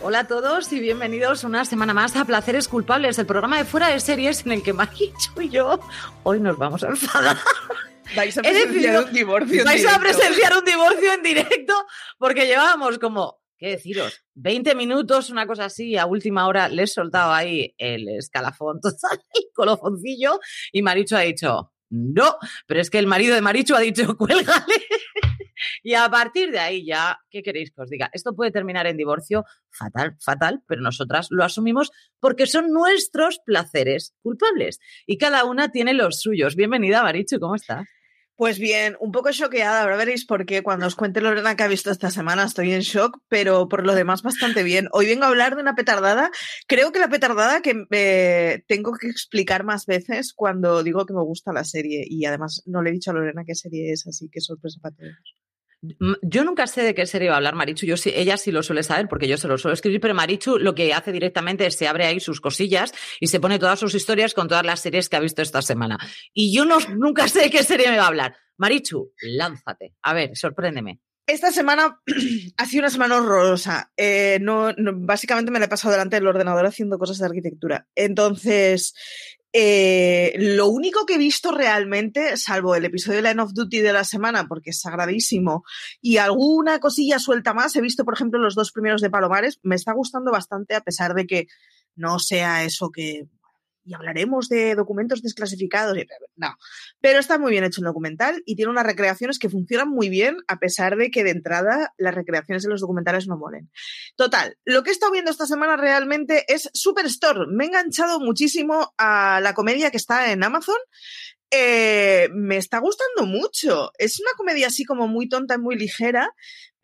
Hola a todos y bienvenidos una semana más a Placeres Culpables, el programa de fuera de series en el que Marichu y yo hoy nos vamos a enfadar. Vais a decidido- presenciar un divorcio. en Vais a directo. presenciar un divorcio en directo porque llevábamos como, ¿qué deciros? 20 minutos, una cosa así, a última hora les he soltado ahí el escalafón total, el colofoncillo y Marichu ha dicho, no, pero es que el marido de Marichu ha dicho, cuélgale. Y a partir de ahí ya, ¿qué queréis que os diga? Esto puede terminar en divorcio fatal, fatal, pero nosotras lo asumimos porque son nuestros placeres culpables y cada una tiene los suyos. Bienvenida, Marichu, ¿cómo estás? Pues bien, un poco choqueada. Ahora veréis por qué cuando os cuente Lorena que ha visto esta semana estoy en shock, pero por lo demás bastante bien. Hoy vengo a hablar de una petardada. Creo que la petardada que eh, tengo que explicar más veces cuando digo que me gusta la serie y además no le he dicho a Lorena qué serie es, así que sorpresa para todos. Yo nunca sé de qué serie va a hablar Marichu. Yo sí, ella sí lo suele saber porque yo se lo suelo escribir, pero Marichu lo que hace directamente es se abre ahí sus cosillas y se pone todas sus historias con todas las series que ha visto esta semana. Y yo no, nunca sé de qué serie me va a hablar. Marichu, lánzate. A ver, sorpréndeme. Esta semana ha sido una semana horrorosa. Eh, no- básicamente me la he pasado delante del ordenador haciendo cosas de arquitectura. Entonces, eh, lo único que he visto realmente, salvo el episodio de Line of Duty de la semana, porque es sagradísimo, y alguna cosilla suelta más, he visto, por ejemplo, los dos primeros de Palomares. Me está gustando bastante, a pesar de que no sea eso que. Y hablaremos de documentos desclasificados. No, pero está muy bien hecho el documental y tiene unas recreaciones que funcionan muy bien, a pesar de que de entrada las recreaciones de los documentales no molen. Total, lo que he estado viendo esta semana realmente es Superstore. Me he enganchado muchísimo a la comedia que está en Amazon. Eh, me está gustando mucho. Es una comedia así como muy tonta y muy ligera,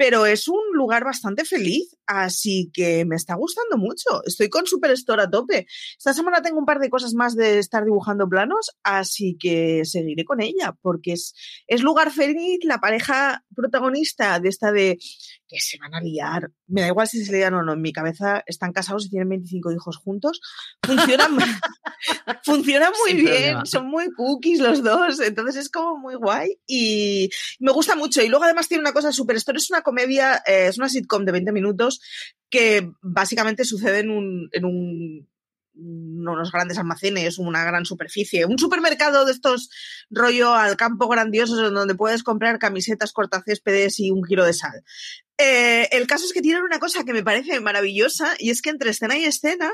pero es un lugar bastante feliz, así que me está gustando mucho. Estoy con Superstore a tope. Esta semana tengo un par de cosas más de estar dibujando planos, así que seguiré con ella, porque es, es lugar feliz, la pareja protagonista de esta de que se van a liar. Me da igual si se lian o no, en mi cabeza están casados y tienen 25 hijos juntos. Funcionan, funcionan muy Sin bien, problema. son muy cookies los dos, entonces es como muy guay y me gusta mucho. Y luego además tiene una cosa Superstore, es una comedia, eh, es una sitcom de 20 minutos que básicamente sucede en un, en un unos grandes almacenes, una gran superficie, un supermercado de estos rollo al campo grandiosos donde puedes comprar camisetas, cortacéspedes y un kilo de sal. Eh, el caso es que tienen una cosa que me parece maravillosa y es que entre escena y escena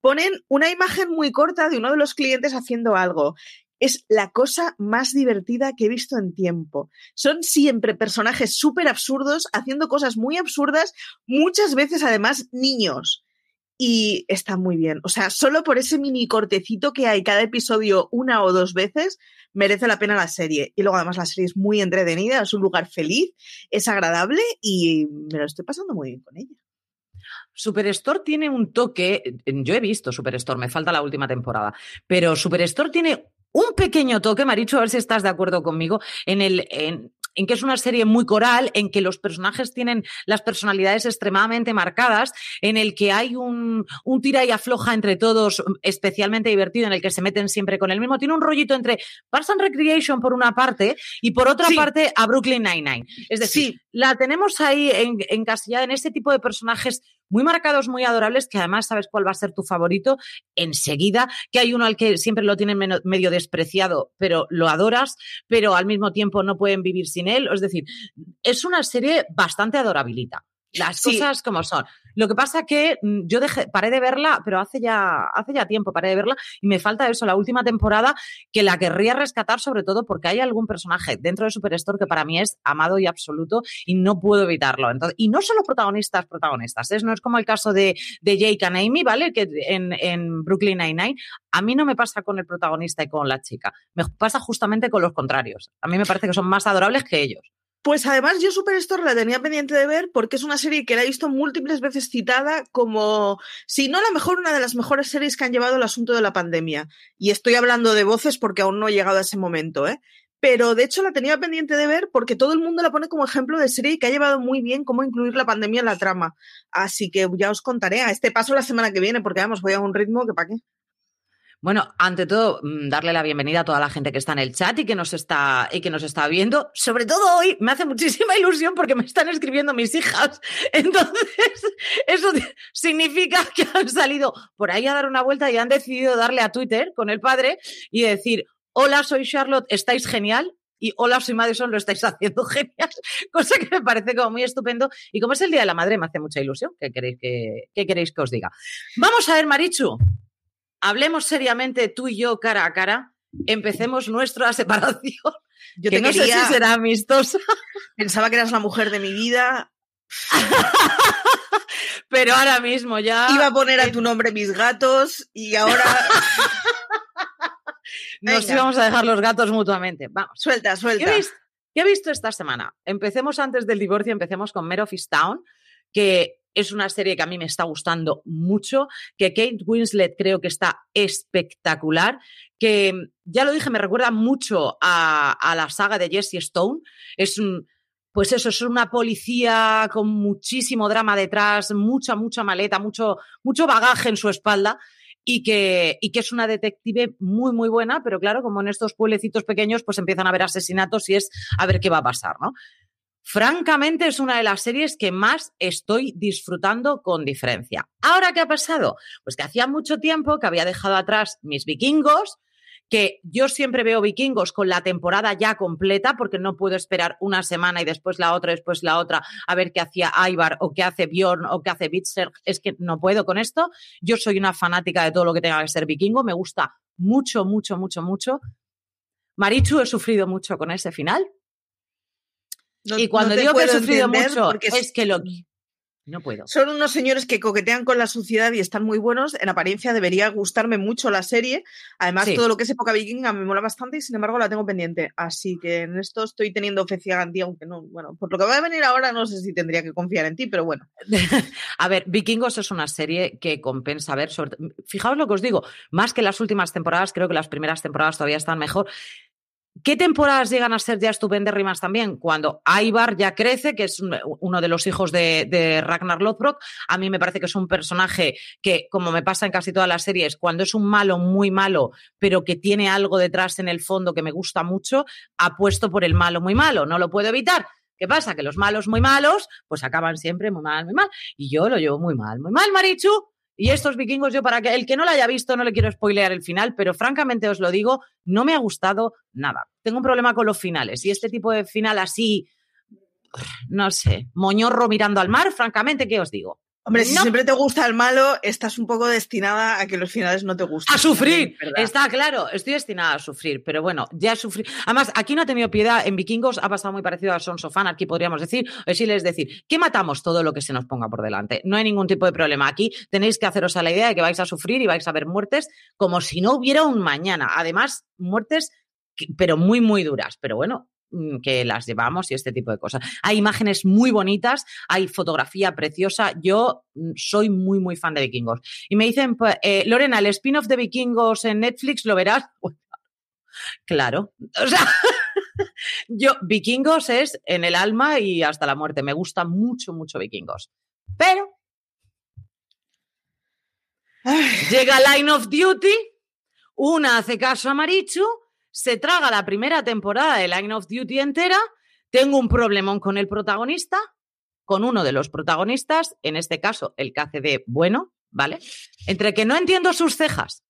ponen una imagen muy corta de uno de los clientes haciendo algo. Es la cosa más divertida que he visto en tiempo. Son siempre personajes súper absurdos, haciendo cosas muy absurdas, muchas veces además niños. Y está muy bien. O sea, solo por ese mini cortecito que hay cada episodio una o dos veces, merece la pena la serie. Y luego además la serie es muy entretenida, es un lugar feliz, es agradable y me lo estoy pasando muy bien con ella. Superstore tiene un toque, yo he visto Superstore, me falta la última temporada, pero Superstore tiene un pequeño toque, Marichu, a ver si estás de acuerdo conmigo, en el, en, en que es una serie muy coral, en que los personajes tienen las personalidades extremadamente marcadas, en el que hay un, un tira y afloja entre todos, especialmente divertido, en el que se meten siempre con el mismo. Tiene un rollito entre Parks and Recreation por una parte y por otra parte a Brooklyn Nine-Nine. Es decir, la tenemos ahí en, encasillada en este tipo de personajes muy marcados, muy adorables, que además sabes cuál va a ser tu favorito enseguida, que hay uno al que siempre lo tienen medio despreciado, pero lo adoras, pero al mismo tiempo no pueden vivir sin él. Es decir, es una serie bastante adorabilita. Las cosas como son. Lo que pasa que mm, yo dejé, paré de verla, pero hace ya, hace ya tiempo paré de verla y me falta eso, la última temporada, que la querría rescatar sobre todo porque hay algún personaje dentro de Superstore que para mí es amado y absoluto y no puedo evitarlo. Entonces, y no solo protagonistas, protagonistas, ¿eh? no es como el caso de, de Jake and Amy, ¿vale? Que en, en Brooklyn Nine-Nine, a mí no me pasa con el protagonista y con la chica, me pasa justamente con los contrarios. A mí me parece que son más adorables que ellos. Pues además yo Superstore la tenía pendiente de ver porque es una serie que la he visto múltiples veces citada como, si no la mejor, una de las mejores series que han llevado el asunto de la pandemia. Y estoy hablando de voces porque aún no he llegado a ese momento, ¿eh? Pero de hecho la tenía pendiente de ver porque todo el mundo la pone como ejemplo de serie que ha llevado muy bien cómo incluir la pandemia en la trama. Así que ya os contaré a este paso la semana que viene porque vamos, voy a un ritmo que para qué. Bueno, ante todo, mm, darle la bienvenida a toda la gente que está en el chat y que nos está, y que nos está viendo. Sobre todo hoy me hace muchísima ilusión porque me están escribiendo mis hijas. Entonces, eso significa que han salido por ahí a dar una vuelta y han decidido darle a Twitter con el padre y decir, hola, soy Charlotte, estáis genial. Y hola, soy Madison, lo estáis haciendo genial. Cosa que me parece como muy estupendo. Y como es el Día de la Madre, me hace mucha ilusión. ¿Qué queréis que, qué queréis que os diga? Vamos a ver, Marichu hablemos seriamente tú y yo cara a cara, empecemos nuestra separación. Yo que no sé si será amistosa. Pensaba que eras la mujer de mi vida. Pero ahora mismo ya. Iba a poner a tu nombre mis gatos y ahora. Nos íbamos a dejar los gatos mutuamente. Vamos. Suelta, suelta. ¿Qué he, visto, esta semana? Empecemos antes del divorcio, empecemos con Mare of Town, que es una serie que a mí me está gustando mucho, que Kate Winslet creo que está espectacular, que ya lo dije, me recuerda mucho a, la saga de Jesse Stone. Es un, pues eso, es una policía con muchísimo drama detrás, mucha, mucha maleta, mucho, mucho bagaje en su espalda. Y que, y que es una detective muy, muy buena, pero claro, como en estos pueblecitos pequeños, pues empiezan a haber asesinatos y es a ver qué va a pasar, ¿no? Francamente, es una de las series que más estoy disfrutando con diferencia. ¿Ahora qué ha pasado? Pues que hacía mucho tiempo que había dejado atrás mis vikingos, que yo siempre veo vikingos con la temporada ya completa, porque no puedo esperar una semana y después la otra, después la otra, a ver qué hacía Ivar o qué hace Bjorn o qué hace Bitzer. Es que no puedo con esto. Yo soy una fanática de todo lo que tenga que ser vikingo. Me gusta mucho, mucho, mucho, mucho. Marichu, he sufrido mucho con ese final y cuando digo que he sufrido mucho, es que lo, no puedo. Son unos señores que coquetean con la suciedad y están muy buenos. En apariencia debería gustarme mucho la serie. Además, todo lo que es época vikinga me mola bastante y sin embargo la tengo pendiente. Así que en esto estoy teniendo fe ciega en ti, aunque no, bueno, por lo que va a venir ahora no sé si tendría que confiar en ti, pero bueno. a ver, Vikingos es una serie que compensa ver. Fijaos lo que os digo, más que las últimas temporadas, creo que las primeras temporadas todavía están mejor. ¿Qué temporadas llegan a ser ya estupendérrimas también? Cuando Ivar ya crece, que es uno de los hijos de, Ragnar Lothbrok. A mí me parece que es un personaje que, como me pasa en casi todas las series, cuando es un malo muy malo, pero que tiene algo detrás en el fondo que me gusta mucho, apuesto por el malo muy malo. No lo puedo evitar. ¿Qué pasa? Que los malos muy malos, pues acaban siempre muy mal, muy mal. Y yo lo llevo muy mal, muy mal, Marichu. Y estos vikingos, yo para que el que no lo haya visto, no le quiero spoilear el final, pero francamente os lo digo, no me ha gustado nada. Tengo un problema con los finales y este tipo de final así, no sé, moñorro mirando al mar, francamente, ¿qué os digo? Hombre, si siempre te gusta el malo, estás un poco destinada a que los finales no te gusten. A sufrir, está claro, estoy destinada a sufrir, pero bueno, ya sufrí. Además, aquí no ha tenido piedad, en Vikingos ha pasado muy parecido a Sons of Anarchy, podríamos decir, o decirles decir, que matamos todo lo que se nos ponga por delante. No hay ningún tipo de problema. Aquí tenéis que haceros a la idea de que vais a sufrir y vais a ver muertes como si no hubiera un mañana. Además, muertes, pero muy, muy duras. Pero bueno, que las llevamos y este tipo de cosas. Hay imágenes muy bonitas, hay fotografía preciosa. Yo mm, soy muy, muy fan de vikingos. Y me dicen, pues, eh, Lorena, el spin-off de vikingos en Netflix, ¿lo verás? claro. O sea, Yo, Vikingos es en el alma y hasta la muerte. Me gusta mucho, mucho Vikingos. Pero llega Line of Duty, una hace caso a Marichu, se traga la primera temporada de Line of Duty entera, tengo un problemón con el protagonista, con uno de los protagonistas, en este caso el que hace de bueno, ¿vale? Entre que no entiendo sus cejas,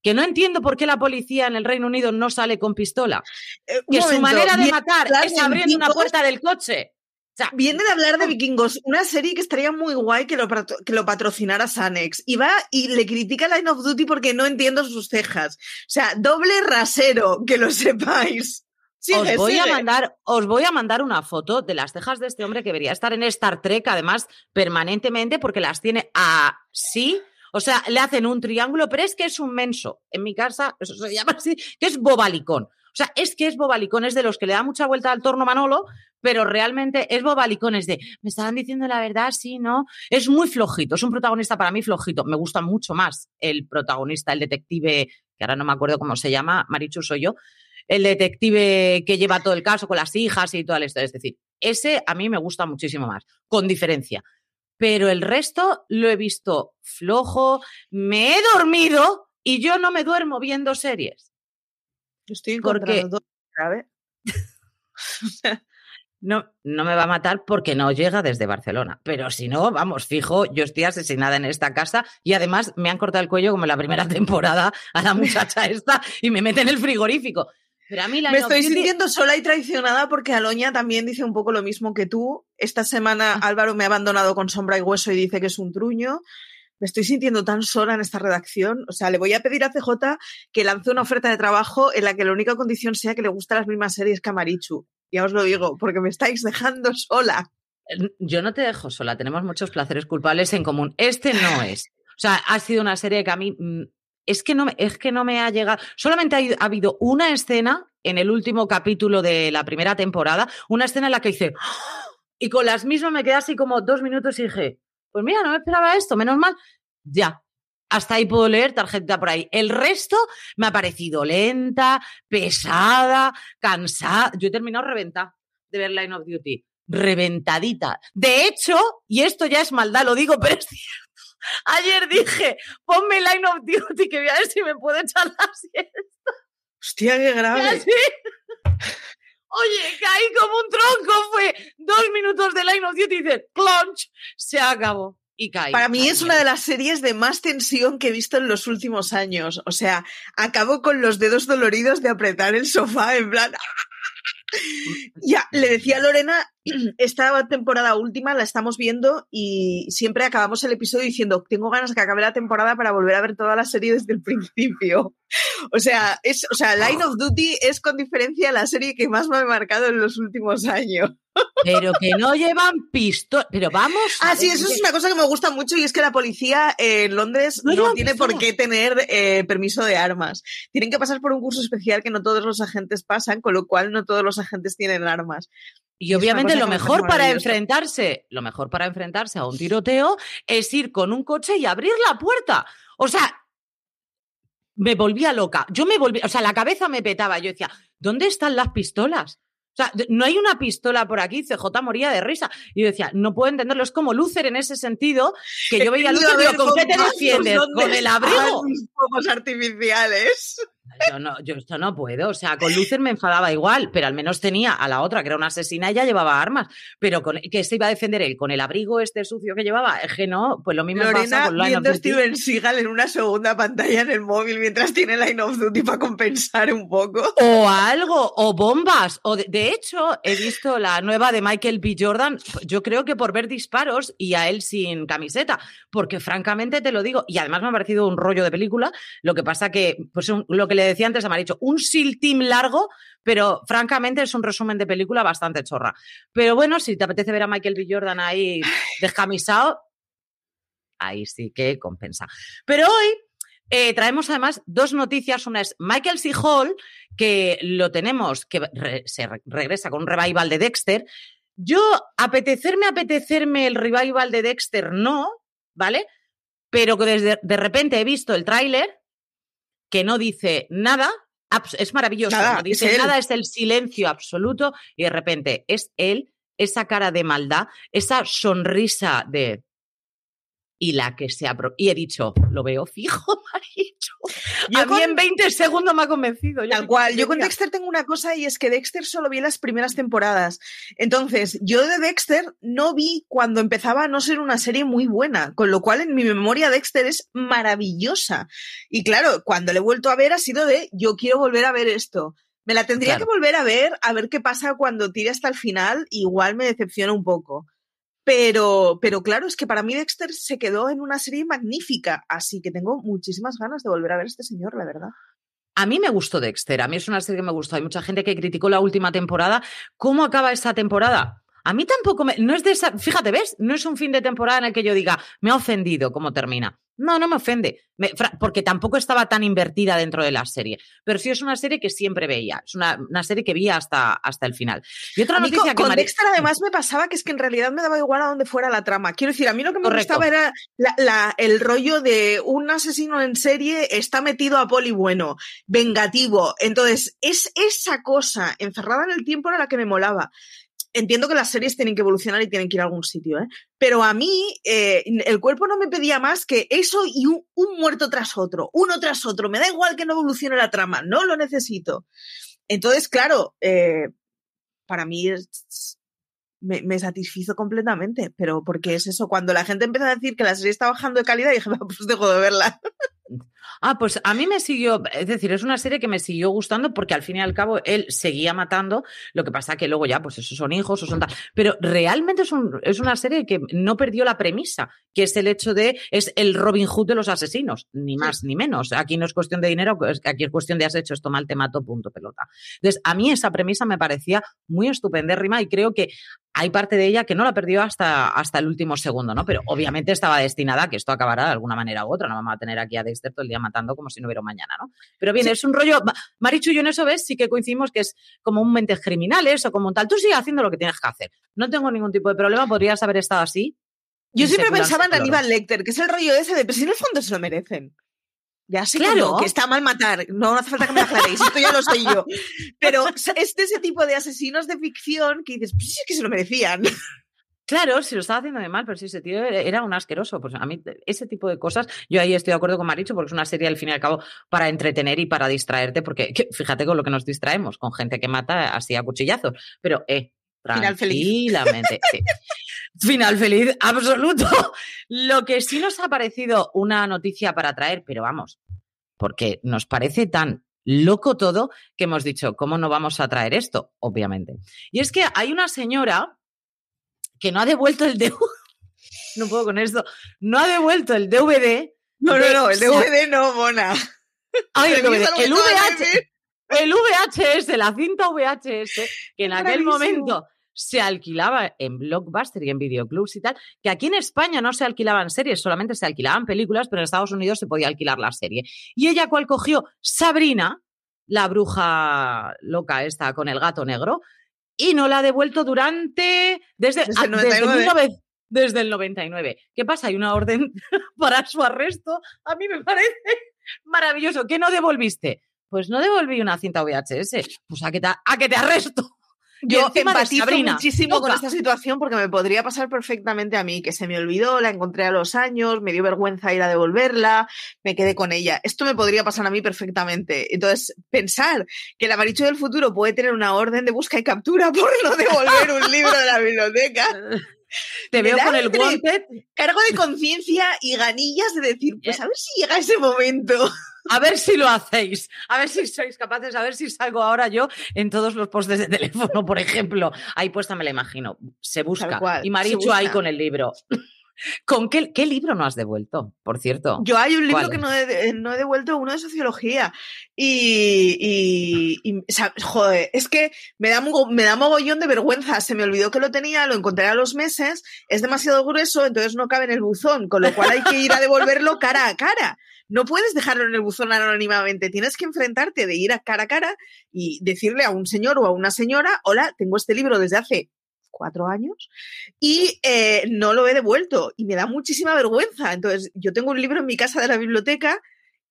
que no entiendo por qué la policía en el Reino Unido no sale con pistola, Eh, que su momento, manera de matar es abriendo una puerta del coche. O sea, Viene de hablar de Vikingos, una serie que estaría muy guay que lo, que lo patrocinara Sanex. Y va y le critica a Line of Duty porque no entiendo sus cejas. O sea, doble rasero, que lo sepáis. Sigue, os voy a mandar, os voy a mandar una foto de las cejas de este hombre que debería estar en Star Trek, además, permanentemente, porque las tiene así. O sea, le hacen un triángulo, pero es que es un menso. En mi casa, eso se llama así, que es bobalicón. Sea, es que es bobalicón, es de los que le da mucha vuelta al torno Manolo, pero realmente es bobalicón, es de, me estaban diciendo la verdad, sí, ¿no? Es muy flojito, es un protagonista para mí flojito. Me gusta mucho más el protagonista, el detective, que ahora no me acuerdo cómo se llama, Marichu soy yo, el detective que lleva todo el caso con las hijas y toda la historia. Es decir, ese a mí me gusta muchísimo más, con diferencia. Pero el resto lo he visto flojo, me he dormido y yo no me duermo viendo series. Yo estoy porque- grave. No, no me va a matar porque no llega desde Barcelona. Pero si no, vamos, fijo, yo estoy asesinada en esta casa y además me han cortado el cuello como en la primera temporada a la muchacha esta y me meten en el frigorífico. Pero a mí la Me estoy sintiendo sola y traicionada porque Aloña también dice un poco lo mismo que tú. Esta semana Álvaro me ha abandonado con sombra y hueso y dice que es un truño. Me estoy sintiendo tan sola en esta redacción. O sea, le voy a pedir a CJ que lance una oferta de trabajo en la que la única condición sea que le gustan las mismas series que a Marichu. Ya os lo digo, porque me estáis dejando sola. Yo no te dejo sola, tenemos muchos placeres culpables en común. Este no es. O sea, ha sido una serie que a mí mm, es que no me, es que no me ha llegado. Solamente ha, ha habido una escena en el último capítulo de la primera temporada, una escena en la que hice ¡Ah! y con las mismas me quedé así como dos minutos y dije, pues mira, no me esperaba esto, menos mal. Ya. Hasta ahí puedo leer tarjeta por ahí. El resto me ha parecido lenta, pesada, cansada. Yo he terminado reventada de ver Line of Duty reventadita. De hecho, y esto ya es maldad, lo digo, pero es cierto. Ayer dije, ponme Line of Duty que voy a ver si me puedo echar la siesta. Hostia, qué grave. Oye, caí como un tronco, fue dos minutos de Line of Duty y dice, clonch, se acabó. Y caí. Para mí es una de las series de más tensión que he visto en los últimos años. O sea, acabo con los dedos doloridos de apretar el sofá en plan... Ya, le decía a Lorena, esta temporada última la estamos viendo y siempre acabamos el episodio diciendo, tengo ganas que acabe la temporada para volver a ver toda la serie desde el principio. O sea, es, o sea, Line of Duty es con diferencia la serie que más me ha marcado en los últimos años. Pero que no llevan pistola. Pero vamos. Ah, sí, eso es una cosa que me gusta mucho y es que la policía en Londres No tiene pistola. por qué tener eh, permiso de armas. Tienen que pasar por un curso especial que no todos los agentes pasan, con lo cual no todos los agentes tienen armas. Y obviamente lo me mejor para enfrentarse, lo mejor para enfrentarse a un tiroteo es ir con un coche y abrir la puerta. O sea, me volvía loca. Yo me volví, o sea, la cabeza me petaba. Yo decía, ¿dónde están las pistolas? O sea, no hay una pistola por aquí. CJ moría de risa. Y yo decía, no puedo entenderlo. Es como Luther en ese sentido, que yo veía a He Luther y digo, ¿con qué te defiendes? ¿dónde ¿Con el abrigo? fuegos artificiales. Yo, no, yo esto no puedo. O sea, con Luther me enfadaba igual, pero al menos tenía a la otra, que era una asesina, y ya llevaba armas. Pero con, que se iba a defender él con el abrigo este sucio que llevaba, es que no, pues lo mismo pasa Lorena con Line of viendo a Duty. Steven Seagal en una segunda pantalla en el móvil mientras tiene Line of Duty para compensar un poco. O algo, o bombas. O de, de hecho, he visto la nueva de Michael B. Jordan, yo creo que por ver disparos y a él sin camiseta, porque francamente te lo digo, y además me ha parecido un rollo de película, lo que pasa que, pues un- lo que le decía antes a Maricho, un SEAL Team largo, pero francamente es un resumen de película bastante chorra. Pero bueno, si te apetece ver a Michael B. Jordan ahí descamisado, ahí sí que compensa. Pero hoy eh, traemos además dos noticias. Una es Michael C. Hall, que lo tenemos, que re- se re- regresa con un revival de Dexter. Yo, apetecerme, apetecerme el revival de Dexter, no, ¿vale? Pero que desde de repente he visto el tráiler que no dice nada Es maravilloso. Nada, no dice es nada, es el silencio absoluto y de repente es él, esa cara de maldad, esa sonrisa de y la que se apro y he dicho, lo veo fijo, dicho. Yo a mí con- en 20 segundos me ha convencido. Tal cual. Yo con. Dexter tengo una cosa y es que Dexter solo vi las primeras temporadas. Entonces, yo de Dexter no vi cuando empezaba a no ser una serie muy buena, con lo cual en mi memoria Dexter es maravillosa. Y claro, cuando le he vuelto a ver ha sido de yo quiero volver a ver esto. Me la tendría Claro. que volver a ver, a ver qué pasa cuando tire hasta el final, igual me decepciona un poco. Pero, pero claro, es que para mí Dexter se quedó en una serie magnífica, así que tengo muchísimas ganas de volver a ver a este señor, la verdad. A mí me gustó Dexter, a mí es una serie que me gustó. Hay mucha gente que criticó la última temporada. ¿Cómo acaba esta temporada? A mí tampoco me. No es de esa. Fíjate, ¿ves? No es un fin de temporada en el que yo diga, me ha ofendido cómo termina. No, no me ofende. Me- porque tampoco estaba tan invertida dentro de la serie. Pero sí es una serie que siempre veía. Es una, una serie que vi hasta, hasta el final. Y otra noticia con, que con Mari- Dexter además me pasaba que es que en realidad me daba igual a dónde fuera la trama. Quiero decir, a mí lo que me Correcto. gustaba era la- la- el rollo de un asesino en serie está metido a poli bueno, vengativo. Entonces, es esa cosa encerrada en el tiempo era la que me molaba. Entiendo que las series tienen que evolucionar y tienen que ir a algún sitio, ¿eh? pero a mí eh, el cuerpo no me pedía más que eso y un, un muerto tras otro, uno tras otro. Me da igual que no evolucione la trama, no lo necesito. Entonces, claro, eh, para mí es- me, me satisfizo completamente, pero porque es eso, cuando la gente empezó a decir que la serie está bajando de calidad, dije, "Va, pues dejo de verla. Ah, pues a mí me siguió, es decir, es una serie que me siguió gustando porque al fin y al cabo él seguía matando, lo que pasa que luego ya, pues esos son hijos o son tal, pero realmente es, un- es una serie que no perdió la premisa, que es el hecho de, es el Robin Hood de los asesinos, ni más ni menos. Aquí no es cuestión de dinero, es que aquí es cuestión de has hecho esto mal, te mato, punto, pelota. Entonces, a mí esa premisa me parecía muy estupendérrima y creo que hay parte de ella que no la perdió hasta, hasta el último segundo, ¿no? Pero obviamente estaba destinada a que esto acabará de alguna manera u otra. No vamos a tener aquí a Dexter todo el día matando como si no hubiera mañana, ¿no? Pero bien, es un rollo. Ma- Marichu y yo en eso ves, sí que coincidimos que es como un mentes criminales o como un tal. Tú sigue haciendo lo que tienes que hacer. No tengo ningún tipo de problema, podrías haber estado así. Yo siempre pensaba en. Aníbal Lecter, que es el rollo ese de, pero si en el fondo se lo merecen. Ya sé que Claro. no, que está mal matar, no hace falta que me aclaréis, esto ya lo sé yo. Pero es de ese tipo de asesinos de ficción que dices, pues sí, es que se lo merecían. Claro, si lo estaba haciendo de mal, pero si ese tío era era un asqueroso. Pues a mí, ese tipo de cosas, yo ahí estoy de acuerdo con Marichu, porque es una serie al fin y al cabo para entretener y para distraerte, porque que- fíjate con lo que nos distraemos, con gente que mata así a cuchillazos. Pero, eh, Final feliz. tranquilamente. sí. Final feliz, absoluto. Lo que sí nos ha parecido una noticia para traer, pero vamos, porque nos parece tan loco todo que hemos dicho, ¿cómo no vamos a traer esto? Obviamente. Y es que hay una señora que no ha devuelto el DVD. No puedo con esto. No ha devuelto el DVD. No, no, no, el DVD no, Mona. Ay, el, DVD, el VH, el VHS, la cinta VHS, que en aquel Bravísimo. momento se alquilaba en Blockbuster y en videoclubs y tal, que aquí en España no se alquilaban series, solamente se alquilaban películas, pero en Estados Unidos se podía alquilar la serie. Y ella, ¿cuál cogió? Sabrina, la bruja loca esta con el gato negro, y no la ha devuelto durante. Desde, Desde el ah, desde 99. 19 desde el 99. ¿Qué pasa? Hay una orden para su arresto. A mí me parece maravilloso. ¿Qué no devolviste? Pues no devolví una cinta VHS. Pues a que te, a que te arresto. Yo empatizo muchísimo con esta situación porque me podría pasar perfectamente a mí, que se me olvidó, la encontré a los años, me dio vergüenza ir a devolverla, me quedé con ella. Esto me podría pasar a mí perfectamente. Entonces, pensar que el Amaricho del futuro puede tener una orden de busca y captura por no devolver un libro de la biblioteca, Te veo con el wanted. cargo de conciencia y ganillas de decir, pues a ver si llega ese momento. A ver si lo hacéis. A ver si sois capaces. A ver si salgo ahora yo en todos los postes de teléfono, por ejemplo. Ahí puesta me la imagino. Se busca. Cual, y Marichu ahí con el libro. ¿Con qué, qué libro no has devuelto, por cierto? Yo hay un libro ¿Cuál? que no he, no he devuelto, uno de sociología. Y, y, y, o sea, joder, es que me da, me da mogollón de vergüenza. Se me olvidó que lo tenía, lo encontré a los meses, es demasiado grueso, entonces no cabe en el buzón, con lo cual hay que ir a devolverlo cara a cara. No puedes dejarlo en el buzón anónimamente, tienes que enfrentarte de ir a cara a cara y decirle a un señor o a una señora, hola, tengo este libro desde hace cuatro años y eh, no lo he devuelto y me da muchísima vergüenza. Entonces, yo tengo un libro en mi casa de la biblioteca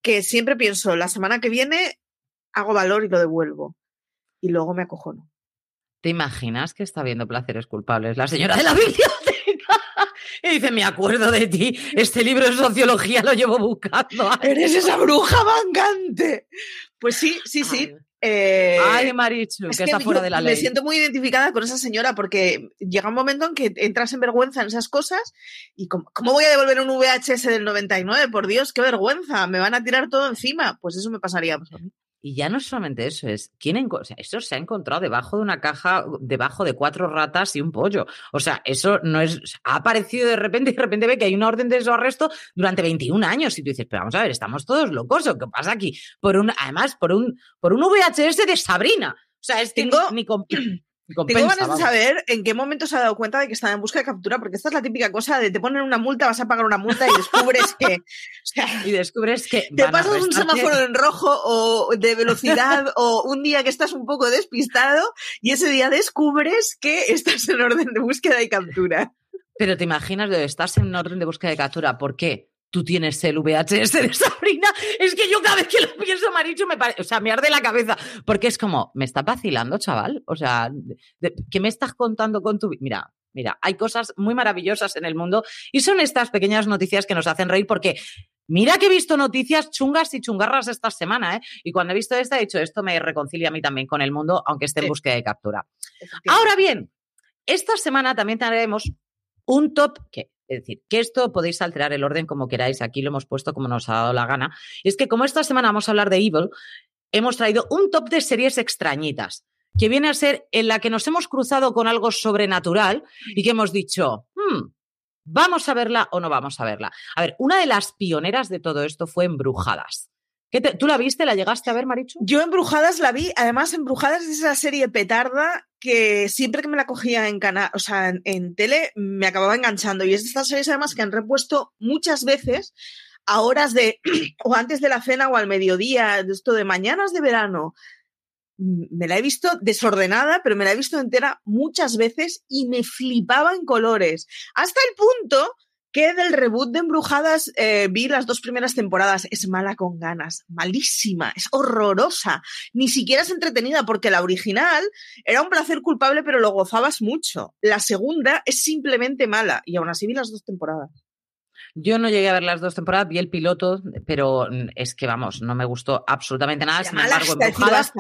que siempre pienso, la semana que viene hago valor y lo devuelvo. Y luego me acojono. ¿Te imaginas que está viendo placeres culpables la señora de la biblioteca? Y dice, me acuerdo de ti, este libro de sociología lo llevo buscando. Eres esa bruja mangante. Pues sí, sí, sí. Eh, Ay, Marichu, que, está fuera de la ley. Me siento muy identificada con esa señora porque llega un momento en que entras en vergüenza en esas cosas y ¿cómo, cómo voy a devolver un VHS del 99? Por Dios, qué vergüenza, me van a tirar todo encima. Pues eso me pasaría pues, a mí. Y ya no es solamente eso, es quién o sea, eso se ha encontrado debajo de una caja, debajo de cuatro ratas y un pollo. O sea, eso no es, ha aparecido de repente y de repente ve que hay una orden de su arresto durante 21 años. Y tú dices, pero vamos a ver, estamos todos locos, ¿o qué pasa aquí? Por un, además, por un, por un VHS de Sabrina. O sea, es que Tengo- ni, ni Tengo ganas de saber en qué momento se ha dado cuenta de que estaba en busca de captura, porque esta es la típica cosa de te ponen una multa, vas a pagar una multa y descubres que. O sea, Y descubres que. te pasas un semáforo en rojo o de velocidad o un día que estás un poco despistado y ese día descubres que estás en orden de búsqueda y captura. Pero te imaginas de estás en orden de búsqueda de captura. ¿Por qué? Tú tienes el VHS de Sabrina. Es que yo cada vez que lo pienso, Marichu, me parece. O sea, me arde la cabeza. Porque es como, me estás vacilando, chaval. O sea, ¿qué me estás contando con tu. vi- Mira, mira, hay cosas muy maravillosas en el mundo y son estas pequeñas noticias que nos hacen reír porque. Mira que he visto noticias chungas y chungarras esta semana, ¿eh? Y cuando he visto esta, he dicho, esto me reconcilia a mí también con el mundo, aunque esté en Sí. búsqueda de captura. Ahora bien, esta semana también tendremos un top que, es decir, que esto podéis alterar el orden como queráis, aquí lo hemos puesto como nos ha dado la gana. Es que como esta semana vamos a hablar de Evil, hemos traído un top de series extrañitas, que viene a ser en la que nos hemos cruzado con algo sobrenatural y que hemos dicho, "Hmm, ¿vamos a verla o no vamos a verla? A ver, una de las pioneras de todo esto fue Embrujadas. ¿Qué te- ¿Tú la viste? ¿La llegaste a ver, Marichu? Yo Embrujadas la vi, además Embrujadas es esa serie petarda que siempre que me la cogía en canal, o sea, en, tele, me acababa enganchando. Y es de estas series además que han repuesto muchas veces a horas de, o antes de la cena o al mediodía, esto de mañanas de verano. Mm, Me la he visto desordenada, pero me la he visto entera muchas veces y me flipaba en colores. Hasta el punto que del reboot de Embrujadas eh, vi las dos primeras temporadas. Es mala con ganas, malísima, es horrorosa. Ni siquiera es entretenida porque la original era un placer culpable, pero lo gozabas mucho. La segunda es simplemente mala y aún así vi las dos temporadas. Yo no llegué a ver las dos temporadas, vi el piloto, pero es que vamos, no me gustó absolutamente nada. Sin embargo, Embrujadas.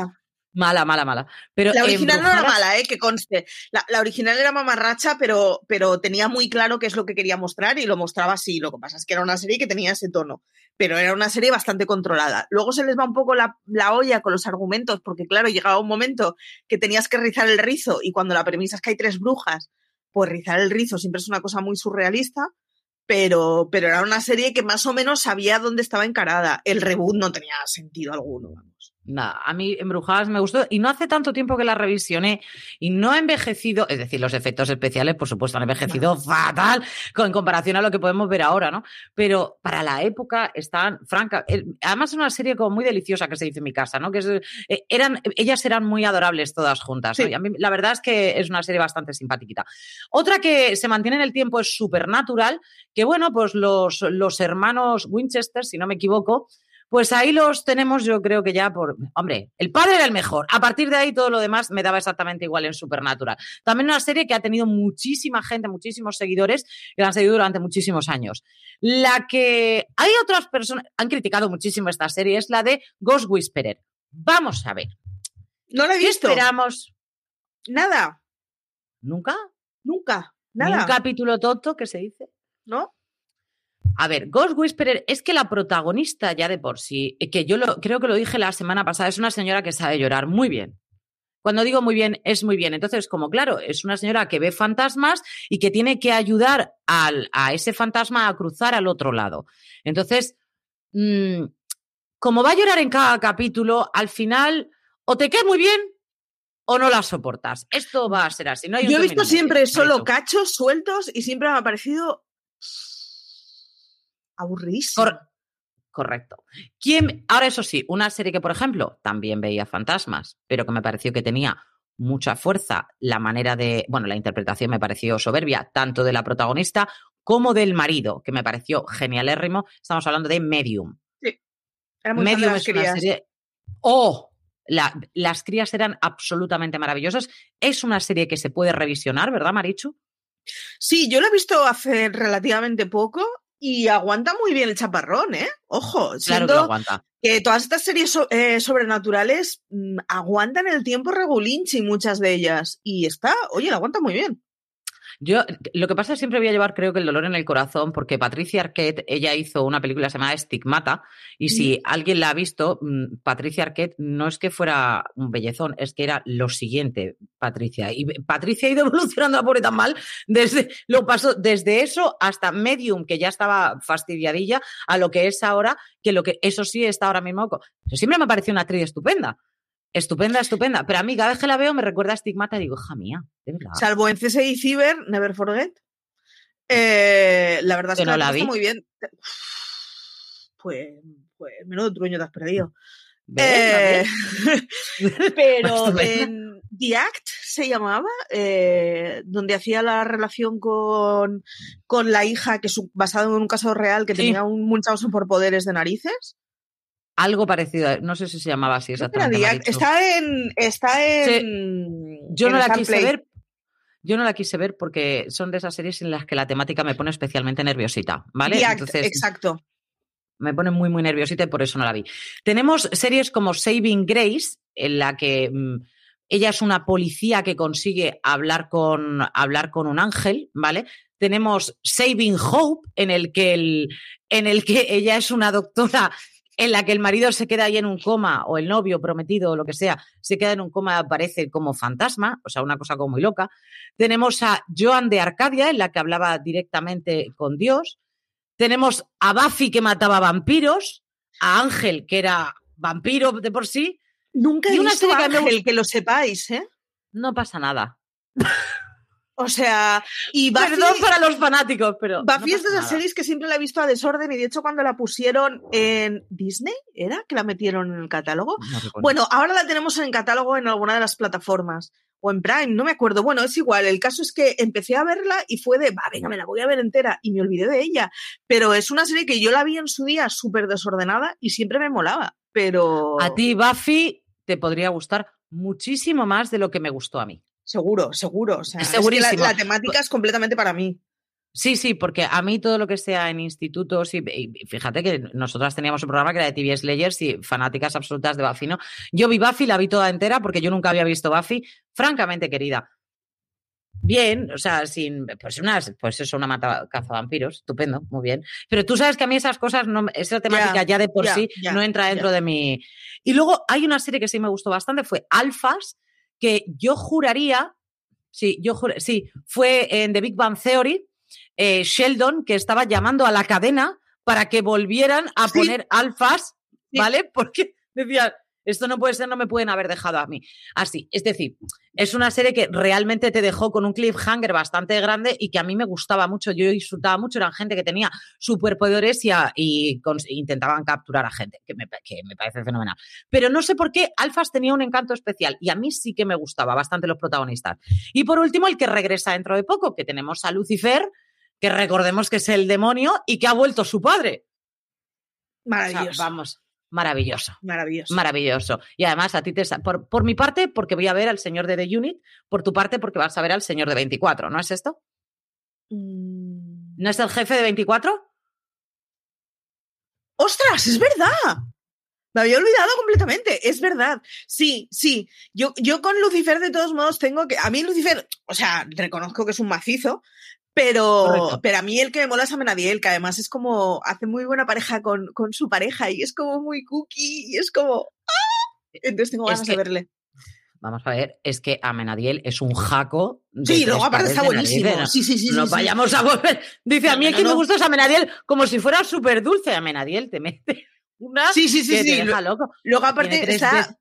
Mala, mala, mala. Pero La original no era mala, eh, que conste. La, la original era mamarracha, pero, pero tenía muy claro qué es lo que quería mostrar y lo mostraba así. Lo que pasa es que era una serie que tenía ese tono, pero era una serie bastante controlada. Luego se les va un poco la, la olla con los argumentos, porque claro, llegaba un momento que tenías que rizar el rizo y cuando la premisa es que hay tres brujas, pues rizar el rizo siempre es una cosa muy surrealista. Pero, pero era una serie que más o menos sabía dónde estaba encarada. El reboot no tenía sentido alguno. Nada, a mí Embrujadas me gustó y no hace tanto tiempo que la revisioné y no ha envejecido, es decir, los efectos especiales, por supuesto, han envejecido fatal con en comparación a lo que podemos ver ahora, ¿no? Pero para la época están, franca, además es una serie como muy deliciosa que se dice en mi casa, ¿no? Que es, eh, eran, ellas eran muy adorables todas juntas, ¿no? Sí. Y a mí la verdad es que es una serie bastante simpática. Otra que se mantiene en el tiempo es Supernatural, que bueno, pues los, los hermanos Winchester, si no me equivoco, pues ahí los tenemos, yo creo que ya por. Hombre, el padre era el mejor. A partir de ahí, todo lo demás me daba exactamente igual en Supernatural. También una serie que ha tenido muchísima gente, muchísimos seguidores que la han seguido durante muchísimos años. La que hay otras personas, han criticado muchísimo esta serie, es la de Ghost Whisperer. Vamos a ver. No la he ¿Qué visto. esperamos? Nada, ¿Nunca? nunca, ¿Ni un nada. capítulo tonto que se dice? ¿No? A ver, Ghost Whisperer es que la protagonista ya de por sí, eh, que yo lo, creo que lo dije la semana pasada, es una señora que sabe llorar muy bien. Cuando digo muy bien, es muy bien. Entonces, como claro, es una señora que ve fantasmas y que tiene que ayudar al, a ese fantasma a cruzar al otro lado. Entonces, mm, como va a llorar en cada capítulo, al final o te cae muy bien o no la soportas. Esto va a ser así. No hay Yo he visto siempre solo cachos sueltos y siempre me ha parecido aburridísimo. Cor- correcto. ¿Quién, ahora, eso sí, una serie que, por ejemplo, también veía fantasmas, pero que me pareció que tenía mucha fuerza, la manera de, bueno, la interpretación me pareció soberbia, tanto de la protagonista como del marido, que me pareció genialérrimo. Estamos hablando de Medium. Era muy Medium es una serie. ¡Oh! las crías eran absolutamente maravillosas. Es una serie que se puede revisionar, ¿verdad, Marichu? Sí, yo lo he visto hace relativamente poco y aguanta muy bien el chaparrón, ¿eh? Ojo, claro que lo aguanta. Que todas estas series eh, sobrenaturales mm, aguantan el tiempo regulinchi, muchas de ellas. Y está, oye, lo aguanta muy bien. Yo, lo que pasa es que siempre voy a llevar, creo que el dolor en el corazón, porque Patricia Arquette, ella hizo una película llamada Estigmata, y si alguien la ha visto, mm, Patricia Arquette no es que fuera un bellezón, es que era lo siguiente, Patricia. Y Patricia ha ido evolucionando a pobre tan mal, desde, lo pasó desde eso hasta Medium, que ya estaba fastidiadilla, a lo que es ahora, que lo que, eso sí está ahora mismo. Siempre me ha parecido una actriz estupenda. Estupenda, estupenda. Pero a mí cada vez que la veo me recuerda a Estigmata y digo, hija mía, Salvo en CSI Cyber, Never Forget. Eh, la verdad es que, no la, vi. muy bien. Pues, pues menudo truño te has perdido. Eh, pero en The Act se llamaba, eh, donde hacía la relación con, con la hija, que su, basado en un caso real, que tenía un muchos poderes de narices. Algo parecido, no sé si se llamaba así exactamente. Está en. Está en. Yo no la quise ver. Yo no la quise ver porque son de esas series en las que la temática me pone especialmente nerviosita, ¿vale? Entonces, exacto. Me pone muy, muy nerviosita y por eso no la vi. Tenemos series como Saving Grace, en la que mm, ella es una policía que consigue hablar con, hablar con un ángel, ¿vale? Tenemos Saving Hope, en el que, el, en el que ella es una doctora en la que el marido se queda ahí en un coma, o el novio prometido, o lo que sea, se queda en un coma, aparece como fantasma, o sea, una cosa como muy loca. Tenemos a Joan de Arcadia, en la que hablaba directamente con Dios. Tenemos a Buffy, que mataba vampiros, a Ángel, que era vampiro de por sí. Nunca he una visto Ángel, que lo sepáis, ¿eh? No pasa nada. O sea, y Buffy, Perdón para los fanáticos, pero. Buffy es de esas series que siempre la he visto a desorden y de hecho cuando la pusieron en Disney, ¿era? Que la metieron en el catálogo. bueno, ahora la tenemos en catálogo en alguna de las plataformas. O en Prime, no me acuerdo. Bueno, es igual. El caso es que empecé a verla y fue de, va, venga, me la voy a ver entera. Y me olvidé de ella. Pero es una serie que yo la vi en su día súper desordenada y siempre me molaba. Pero. A ti, Buffy, te podría gustar muchísimo más de lo que me gustó a mí. Seguro, seguro. O sea, Segurísimo. la, temática es completamente para mí. Sí, sí, porque a mí todo lo que sea en institutos, y, fíjate que nosotras teníamos un programa que era de TV Slayers y fanáticas absolutas de Buffy, ¿no? Yo vi Buffy, la vi toda entera porque yo nunca había visto Buffy, francamente querida. Bien, o sea, sin, pues una, pues eso, una mata cazavampiros, estupendo, muy bien. Pero tú sabes que a mí esas cosas, no, esa temática ya de por sí no entra dentro de mi. Y luego hay una serie que sí me gustó bastante, fue Alfas, que yo juraría, sí, yo sí, fue en The Big Bang Theory, eh, Sheldon, que estaba llamando a la cadena para que volvieran a poner alfas, ¿vale? Porque decía, esto no puede ser, no me pueden haber dejado a mí. Así, es decir, es una serie que realmente te dejó con un cliffhanger bastante grande y que a mí me gustaba mucho, yo disfrutaba mucho, eran gente que tenía superpoderes y, y intentaban capturar a gente, que me, que me, parece fenomenal. Pero no sé por qué Alfas tenía un encanto especial y a mí sí que me gustaba bastante los protagonistas. Y por último, el que regresa dentro de poco, que tenemos a Lucifer, que recordemos que es el demonio y que ha vuelto su padre. Maravilloso. vamos, Maravilloso. Maravilloso. Maravilloso. Y además, a ti te. Por, por mi parte, porque voy a ver al señor de The Unit, por tu parte, porque vas a ver al señor de 24, ¿no es esto? Mm. ¿No es el jefe de 24? ¡Ostras! ¡Es verdad! Me había olvidado completamente, es verdad. Sí, sí. Yo, yo con Lucifer, de todos modos, tengo que. A mí, Lucifer, o sea, reconozco que es un macizo, pero, pero a mí el que me mola es Amenadiel, que además es como, hace muy buena pareja con, con su pareja y es como muy cookie y es como, ¡ah! Entonces tengo ganas de verle. Vamos a ver, es que Amenadiel es un jaco. sí, luego aparte está buenísimo. Sí, sí, sí. Nos vayamos a volver. Dice, a mí el que me gusta es Amenadiel, como si fuera súper dulce. Amenadiel te mete una. Sí, sí, sí. Que sí. Te deja loco. Luego aparte está.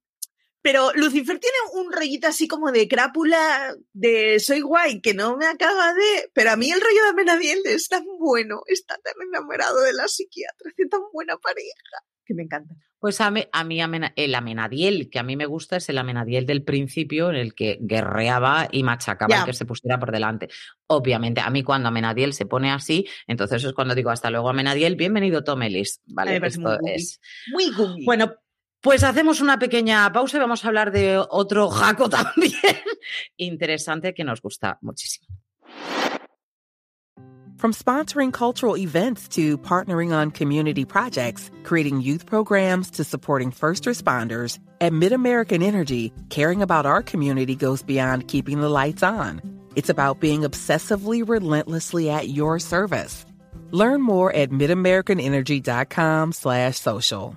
Pero Lucifer tiene un rollito así como de crápula de soy guay, que no me acaba de. Pero a mí el rollo de Amenadiel es tan bueno, está tan enamorado de la psiquiatra, hace tan buena pareja, que me encanta. Pues a mí, a mí el Amenadiel que a mí me gusta es el Amenadiel del principio en el que guerreaba y machacaba que se pusiera por delante. Obviamente, a mí cuando Amenadiel se pone así, entonces es cuando digo hasta luego Amenadiel, bienvenido Tomelis. Vale, esto muy es. Muy Bueno, Pues hacemos una pequeña pausa y vamos a hablar de otro jaco también interesante que nos gusta muchísimo. From sponsoring cultural events to partnering on community projects, creating youth programs to supporting first responders, at MidAmerican Energy, caring about our community goes beyond keeping the lights on. It's about being obsessively relentlessly at your service. Learn more at midamericanenergy.com slash social.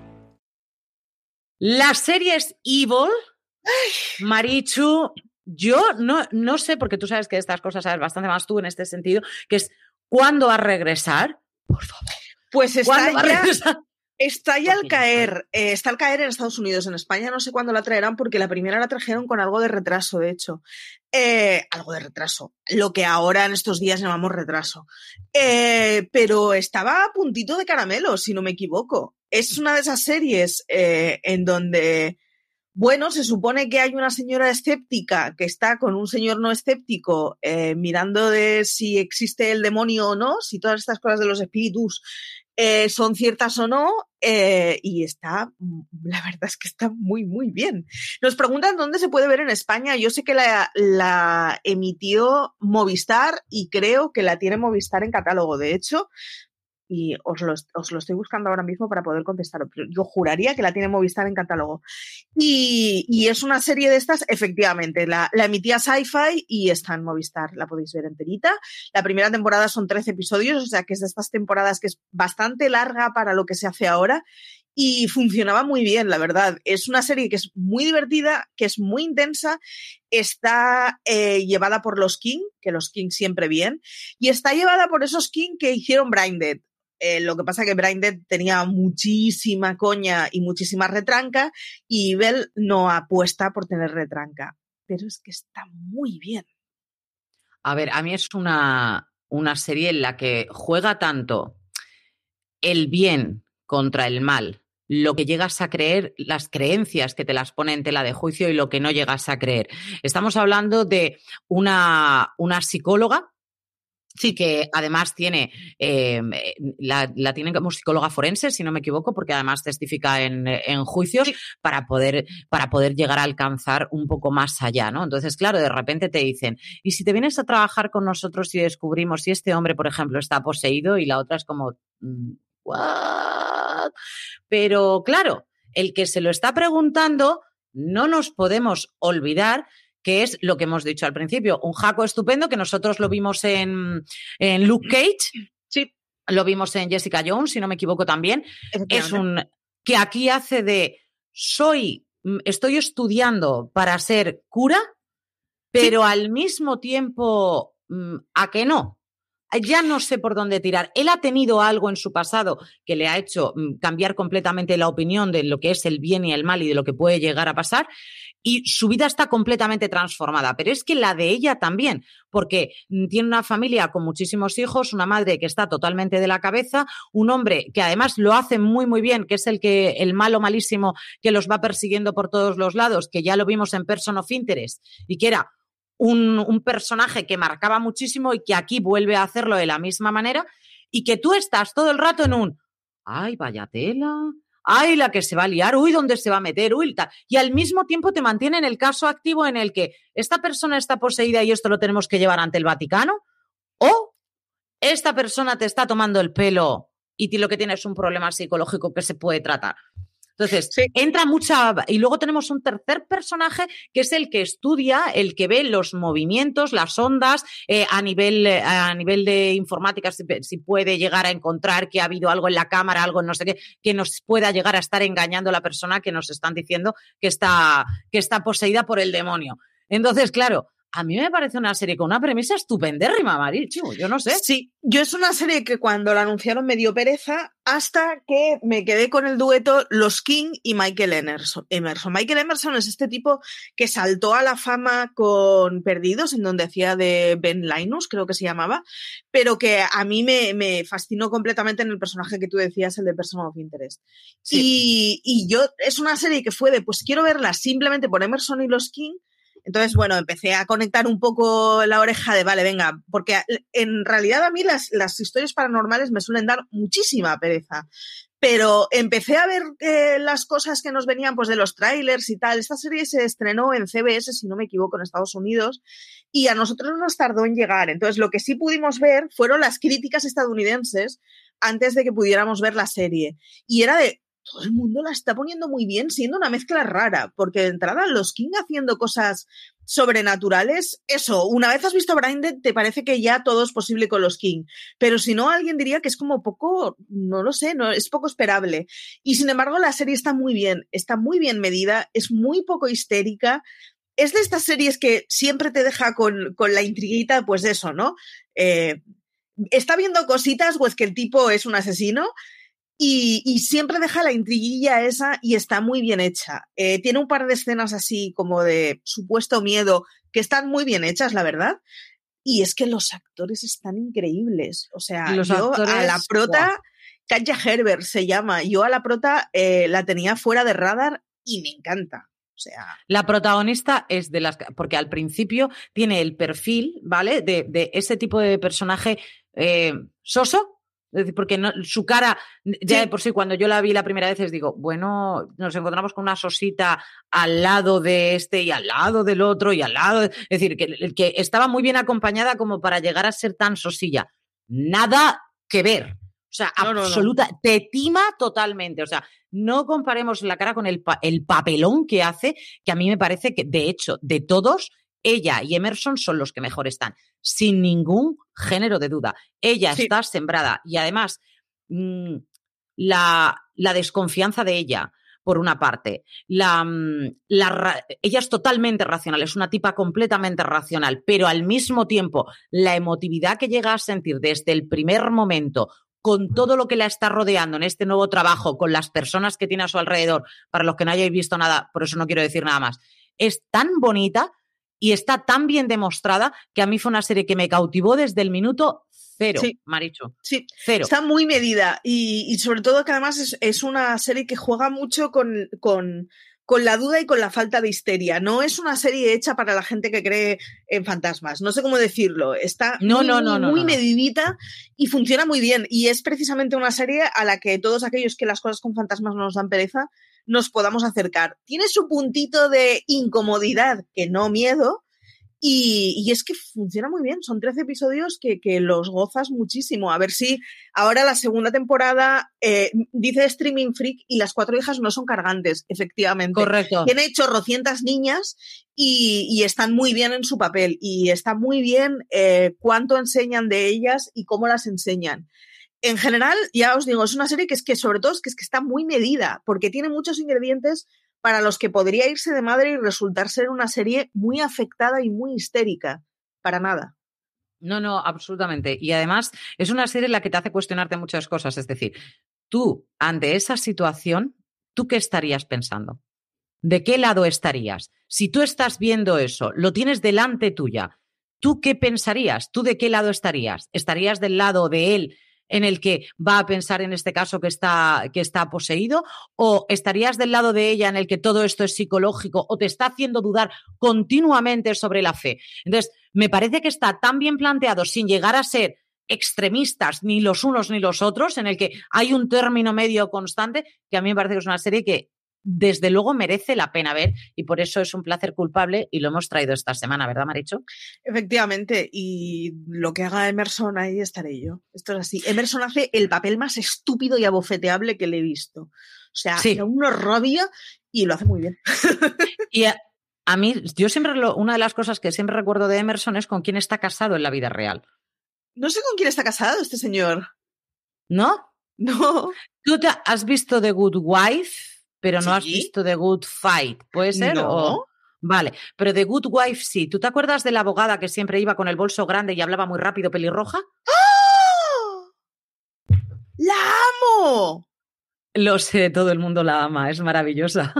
Las series Evil, Marichu, yo no, no sé, porque tú sabes que estas cosas sabes bastante más tú en este sentido, que es ¿cuándo va a regresar? Por favor. Pues está ¿Cuándo va a ya, está ya al caer. eh, está al caer en Estados Unidos. En España no sé cuándo la traerán porque la primera la trajeron con algo de retraso, de hecho. Eh, algo de retraso. Lo que ahora en estos días llamamos retraso. Eh, pero estaba a puntito de caramelo, si no me equivoco. Es una de esas series eh, en donde, bueno, se supone que hay una señora escéptica que está con un señor no escéptico eh, mirando de si existe el demonio o no, si todas estas cosas de los espíritus eh, son ciertas o no, y está, la verdad es que está muy, muy bien. Nos preguntan dónde se puede ver en España. Yo sé que la, la emitió Movistar y creo que la tiene Movistar en catálogo, de hecho, y os lo, os lo estoy buscando ahora mismo para poder contestar. Pero yo juraría que la tiene Movistar en catálogo. Y, y es una serie de estas, efectivamente, la, la emitía Sci-Fi y está en Movistar, la podéis ver enterita. La primera temporada son 13 episodios, o sea que es de estas temporadas que es bastante larga para lo que se hace ahora y funcionaba muy bien, la verdad. Es una serie que es muy divertida, que es muy intensa, está eh, llevada por los King, que los King siempre bien, y está llevada por esos King que hicieron Blinded. Eh, lo que pasa que Blinded tenía muchísima coña y muchísima retranca y Bell no apuesta por tener retranca. Pero es que está muy bien. A ver, a mí es una, una serie en la que juega tanto el bien contra el mal, lo que llegas a creer, las creencias que te las pone en tela de juicio y lo que no llegas a creer. Estamos hablando de una, una psicóloga. Sí, que además tiene, eh, la, la tiene como psicóloga forense, si no me equivoco, porque además testifica en, en juicios para, poder, para poder llegar a alcanzar un poco más allá, ¿no? Entonces, claro, de repente te dicen, y si te vienes a trabajar con nosotros y descubrimos si este hombre, por ejemplo, está poseído y la otra es como, mm, ¿what? Pero claro, el que se lo está preguntando, no nos podemos olvidar que es lo que hemos dicho al principio, un jaco estupendo que nosotros lo vimos en, en Luke Cage, Sí, lo vimos en Jessica Jones, si no me equivoco también, es un que aquí hace de soy, mm, estoy estudiando para ser cura, pero al mismo tiempo, mm, ¿a que no? Ya no sé por dónde tirar. Él ha tenido algo en su pasado que le ha hecho mm, cambiar completamente la opinión de lo que es el bien y el mal y de lo que puede llegar a pasar. Y su vida está completamente transformada, pero es que la de ella también, porque mm, tiene una familia con muchísimos hijos, una madre que está totalmente de la cabeza, un hombre que además lo hace muy, muy bien, que es el que, el malo malísimo que los va persiguiendo por todos los lados, que ya lo vimos en Person of Interest y que era un, personaje que marcaba muchísimo y que aquí vuelve a hacerlo de la misma manera y que tú estás todo el rato en un, ay, vaya tela, ay, la que se va a liar, uy, ¿dónde se va a meter? Uy. Y al mismo tiempo te mantiene en el caso activo en el que esta persona está poseída y esto lo tenemos que llevar ante el Vaticano o esta persona te está tomando el pelo y lo que tiene es un problema psicológico que se puede tratar. Entonces, sí. entra mucha. Y luego tenemos un tercer personaje que es el que estudia, el que ve los movimientos, las ondas, eh, a, nivel, eh, a nivel de informática, si, si, puede llegar a encontrar que ha habido algo en la cámara, algo en no sé qué, que nos pueda llegar a estar engañando a la persona que nos están diciendo que está, que está poseída por el demonio. Entonces, claro. A mí me parece una serie con una premisa estupendérrima, Marichu. Yo no sé. Sí, yo es una serie que cuando la anunciaron me dio pereza hasta que me quedé con el dueto Los King y Michael Emerson. Michael Emerson es este tipo que saltó a la fama con Perdidos, en donde hacía de Ben Linus, creo que se llamaba, pero que a mí me, me fascinó completamente en el personaje que tú decías, el de Person of Interest. Y, y yo, es una serie que fue de, pues quiero verla simplemente por Emerson y Los King entonces, bueno, empecé a conectar un poco la oreja de, vale, venga, porque en realidad a mí las, historias paranormales me suelen dar muchísima pereza. Pero empecé a ver eh, las cosas que nos venían pues de los trailers y tal. Esta serie se estrenó en CBS, si no me equivoco, en Estados Unidos, y a nosotros nos tardó en llegar. Entonces, lo que sí pudimos ver fueron las críticas estadounidenses antes de que pudiéramos ver la serie. Y era de, todo el mundo la está poniendo muy bien, siendo una mezcla rara, porque de entrada los King haciendo cosas sobrenaturales, eso, una vez has visto Blinded, te parece que ya todo es posible con los King, pero si no, alguien diría que es como poco, no lo sé, no, es poco esperable. Y sin embargo, la serie está muy bien, está muy bien medida, es muy poco histérica. Es de estas series que siempre te deja con, con la intriguita, pues eso, ¿no? Eh, está viendo cositas o es que el tipo es un asesino y, siempre deja la intriguilla esa y está muy bien hecha. Eh, tiene un par de escenas así como de supuesto miedo que están muy bien hechas, la verdad. Y es que los actores están increíbles. O sea, yo a la prota, Katja Herbert se llama, yo a la prota eh, la tenía fuera de radar y me encanta. O sea. La protagonista es de las. Porque al principio tiene el perfil, ¿vale? De, de ese tipo de personaje eh, soso, es decir, porque no, su cara, ya de por sí, cuando yo la vi la primera vez, les digo, bueno, nos encontramos con una sosita al lado de este y al lado del otro y al lado. es decir, que, que estaba muy bien acompañada como para llegar a ser tan sosilla. Nada que ver. O sea, absoluta, te tima totalmente. O sea, no comparemos la cara con el, el papelón que hace, que a mí me parece que, de hecho, de todos, ella y Emerson son los que mejor están, sin ningún género de duda. Ella está sembrada y además mm, la, la, desconfianza de ella, por una parte, la, mm, la, ella es totalmente racional, es una tipa completamente racional, pero al mismo tiempo la emotividad que llega a sentir desde el primer momento con todo lo que la está rodeando en este nuevo trabajo, con las personas que tiene a su alrededor, para los que no hayáis visto nada, por eso no quiero decir nada más, es tan bonita y está tan bien demostrada que a mí fue una serie que me cautivó desde el minuto cero, sí. Maricho. Sí, cero. Está muy medida y, sobre todo que además es, una serie que juega mucho con, con, con, la duda y con la falta de histeria. No es una serie hecha para la gente que cree en fantasmas. No sé cómo decirlo. Está muy, muy medidita y funciona muy bien. Y es precisamente una serie a la que todos aquellos que las cosas con fantasmas no nos dan pereza nos podamos acercar. Tiene su puntito de incomodidad, que no miedo, y, es que funciona muy bien. Son 13 episodios que, los gozas muchísimo. A ver si ahora la segunda temporada eh, dice Streaming Freak y las cuatro hijas no son cargantes, efectivamente. Correcto. Tiene chorrocientas niñas y, están muy bien en su papel. Y está muy bien eh, cuánto enseñan de ellas y cómo las enseñan en general, ya os digo, es una serie que es que sobre todo es que, es que está muy medida, porque tiene muchos ingredientes para los que podría irse de madre y resultar ser una serie muy afectada y muy histérica. Para nada. No, no, absolutamente. Y además es una serie en la que te hace cuestionarte muchas cosas. Es decir, tú, ante esa situación, ¿tú qué estarías pensando? ¿De qué lado estarías? Si tú estás viendo eso, lo tienes delante tuya, ¿tú qué pensarías? ¿Tú de qué lado estarías? ¿Estarías del lado de él en el que va a pensar en este caso que está, que está poseído? ¿O estarías del lado de ella en el que todo esto es psicológico o te está haciendo dudar continuamente sobre la fe? Entonces, me parece que está tan bien planteado sin llegar a ser extremistas, ni los unos ni los otros, en el que hay un término medio constante, que a mí me parece que es una serie que desde luego merece la pena ver y por eso es un placer culpable y lo hemos traído esta semana, ¿verdad, Maricho? Efectivamente, y lo que haga Emerson ahí estaré yo. Esto es así. Emerson hace el papel más estúpido y abofeteable que le he visto. O sea, sí. uno rabia y lo hace muy bien. y a, a, mí, yo siempre, lo, una de las cosas que siempre recuerdo de Emerson es con quién está casado en la vida real. No sé con quién está casado este señor. ¿No? No. ¿Tú te has visto The Good Wife? Pero no has visto The Good Fight, ¿puede ser? No. Vale, pero de Good Wife sí. ¿Tú te acuerdas de la abogada que siempre iba con el bolso grande y hablaba muy rápido, pelirroja? ¡Ah! ¡La amo! Lo sé, todo el mundo la ama, es maravillosa.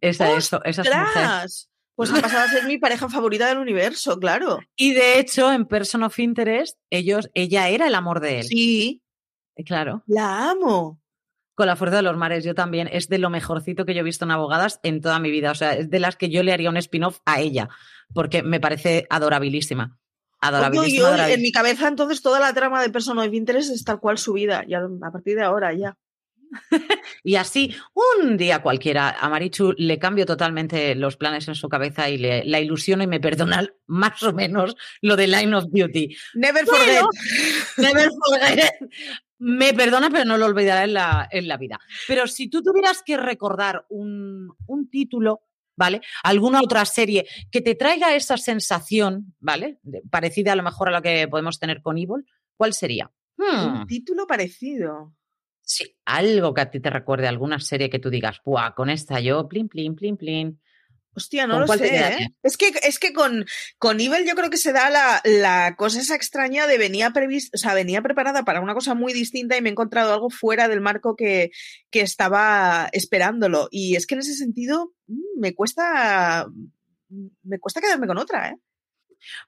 Esa, eso, esa es. Pues ha pasado a ser mi pareja favorita del universo, claro. Y de hecho, en Person of Interest, ellos, ella era el amor de él. Sí, Claro. la amo. Con la fuerza de los mares, yo también. Es de lo mejorcito que yo he visto en abogadas en toda mi vida. O sea, es de las que yo le haría un spin-off a ella, porque me parece adorabilísima. Adorabilísima. oye, en mi cabeza entonces toda la trama de Person of Interest es tal cual su vida, ya a partir de ahora ya. Y así, un día cualquiera, a Marichu le cambio totalmente los planes en su cabeza y le, la ilusiono y me perdona más o menos lo de Line of Duty. Never Bueno, forget. Never forget. Me perdona, pero no lo olvidará en la, en la vida. Pero si tú tuvieras que recordar un, un título, ¿vale? Alguna otra serie que te traiga esa sensación, ¿vale? Parecida a lo mejor a la que podemos tener con Evil, ¿cuál sería? Hmm, Un título parecido. sí, algo que a ti te recuerde, alguna serie que tú digas, ¡buah! Con esta yo, plin, plin, plin, plin. Hostia, no ¿Con lo sé. ¿eh? Es que, es que con, con Evil yo creo que se da la, la cosa esa extraña de venía o sea, venía preparada para una cosa muy distinta y me he encontrado algo fuera del marco que, que estaba esperándolo. Y es que en ese sentido mm, me cuesta me cuesta quedarme con otra, ¿eh?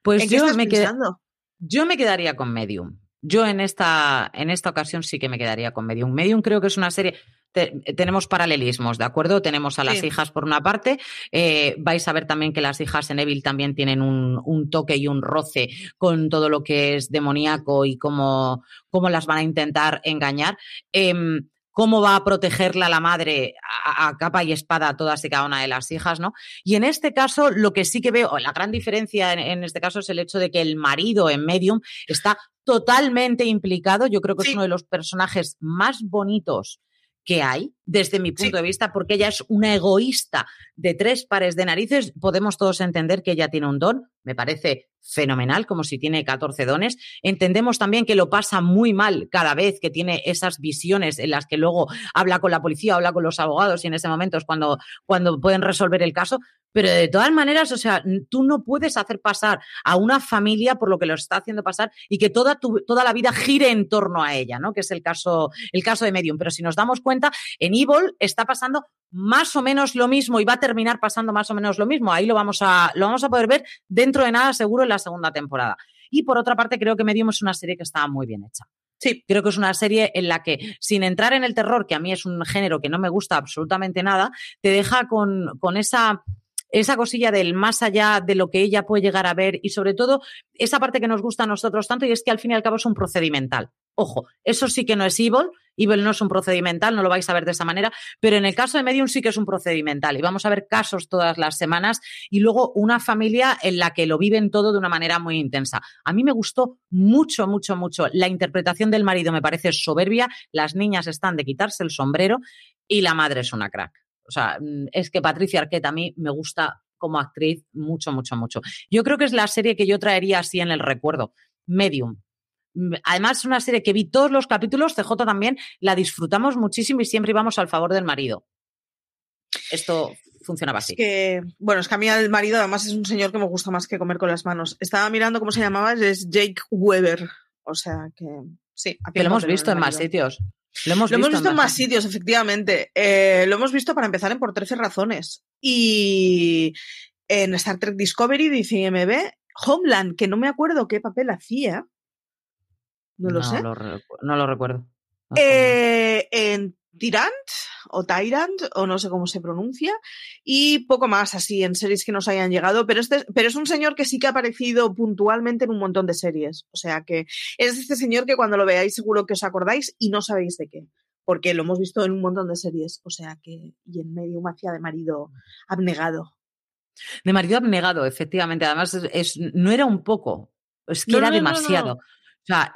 Pues ¿En qué yo me, qued- pensando? yo me quedaría con Medium. Yo en esta, en esta ocasión sí que me quedaría con Medium. Medium creo que es una serie. te- tenemos paralelismos, ¿de acuerdo? Tenemos a las Sí. hijas por una parte. eh, vais a ver también que las hijas en Evil también tienen un, un toque y un roce con todo lo que es demoníaco y cómo, cómo las van a intentar engañar. Em, cómo va a protegerla la madre a, a capa y espada a todas y cada una de las hijas, ¿no? Y en este caso, lo que sí que veo, la gran diferencia en, en este caso es el hecho de que el marido en Medium está totalmente implicado. Yo creo que Sí. es uno de los personajes más bonitos que hay, desde mi punto Sí. de vista, porque ella es una egoísta de tres pares de narices. Podemos todos entender que ella tiene un don, me parece fenomenal, como si tiene 14 dones. Entendemos también que lo pasa muy mal cada vez que tiene esas visiones en las que luego habla con la policía, habla con los abogados y en ese momento es cuando, cuando pueden resolver el caso. Pero de todas maneras, o sea, tú no puedes hacer pasar a una familia por lo que lo está haciendo pasar y que toda, tu, toda la vida gire en torno a ella, ¿no? Que es el caso, el caso de Medium. Pero si nos damos cuenta, en Evil está pasando más o menos lo mismo y va a terminar pasando más o menos lo mismo. Ahí lo vamos a, lo vamos a poder ver dentro de nada seguro en la segunda temporada. Y por otra parte, creo que Medium es una serie que está muy bien hecha. Sí. Creo que es una serie en la que, sin entrar en el terror, que a mí es un género que no me gusta absolutamente nada, te deja con, con esa, esa cosilla del más allá de lo que ella puede llegar a ver y sobre todo esa parte que nos gusta a nosotros tanto y es que al fin y al cabo es un procedimental. Ojo, eso sí que no es Evil, Evil no es un procedimental, no lo vais a ver de esa manera, pero en el caso de Medium sí que es un procedimental y vamos a ver casos todas las semanas y luego una familia en la que lo viven todo de una manera muy intensa. A mí me gustó mucho, mucho, mucho. La interpretación del marido me parece soberbia, las niñas están de quitarse el sombrero y la madre es una crack. O sea, mm, es que Patricia Arquette a mí me gusta como actriz mucho, mucho, mucho. Yo creo que es la serie que yo traería así en el recuerdo. Medium. Mm, Además, es una serie que vi todos los capítulos, CJ también, la disfrutamos muchísimo y siempre íbamos al favor del marido. Esto funcionaba así. Es que, bueno, es que a mí el marido además es un señor que me gusta más que comer con las manos. Estaba mirando cómo se llamaba, es Jake Weber. O sea que sí. Que lo hemos visto en más sitios. Lo hemos Lo visto, hemos visto en más sitios, efectivamente. Eh, lo hemos visto para empezar en por 13 razones. Y en Star Trek Discovery, dice IMB, Homeland, que no me acuerdo qué papel hacía. No lo sé. no lo recuerdo. No, Eh, en Tyrant o Tyrant o no sé cómo se pronuncia y poco más así en series que nos hayan llegado pero este pero es un señor que sí que ha aparecido puntualmente en un montón de series o sea que es este señor que cuando lo veáis seguro que os acordáis y no sabéis de qué porque lo hemos visto en un montón de series o sea que y en medio hacía de marido abnegado De marido abnegado, efectivamente. Además, es, no era un poco, es que No, era no, no, demasiado. O sea,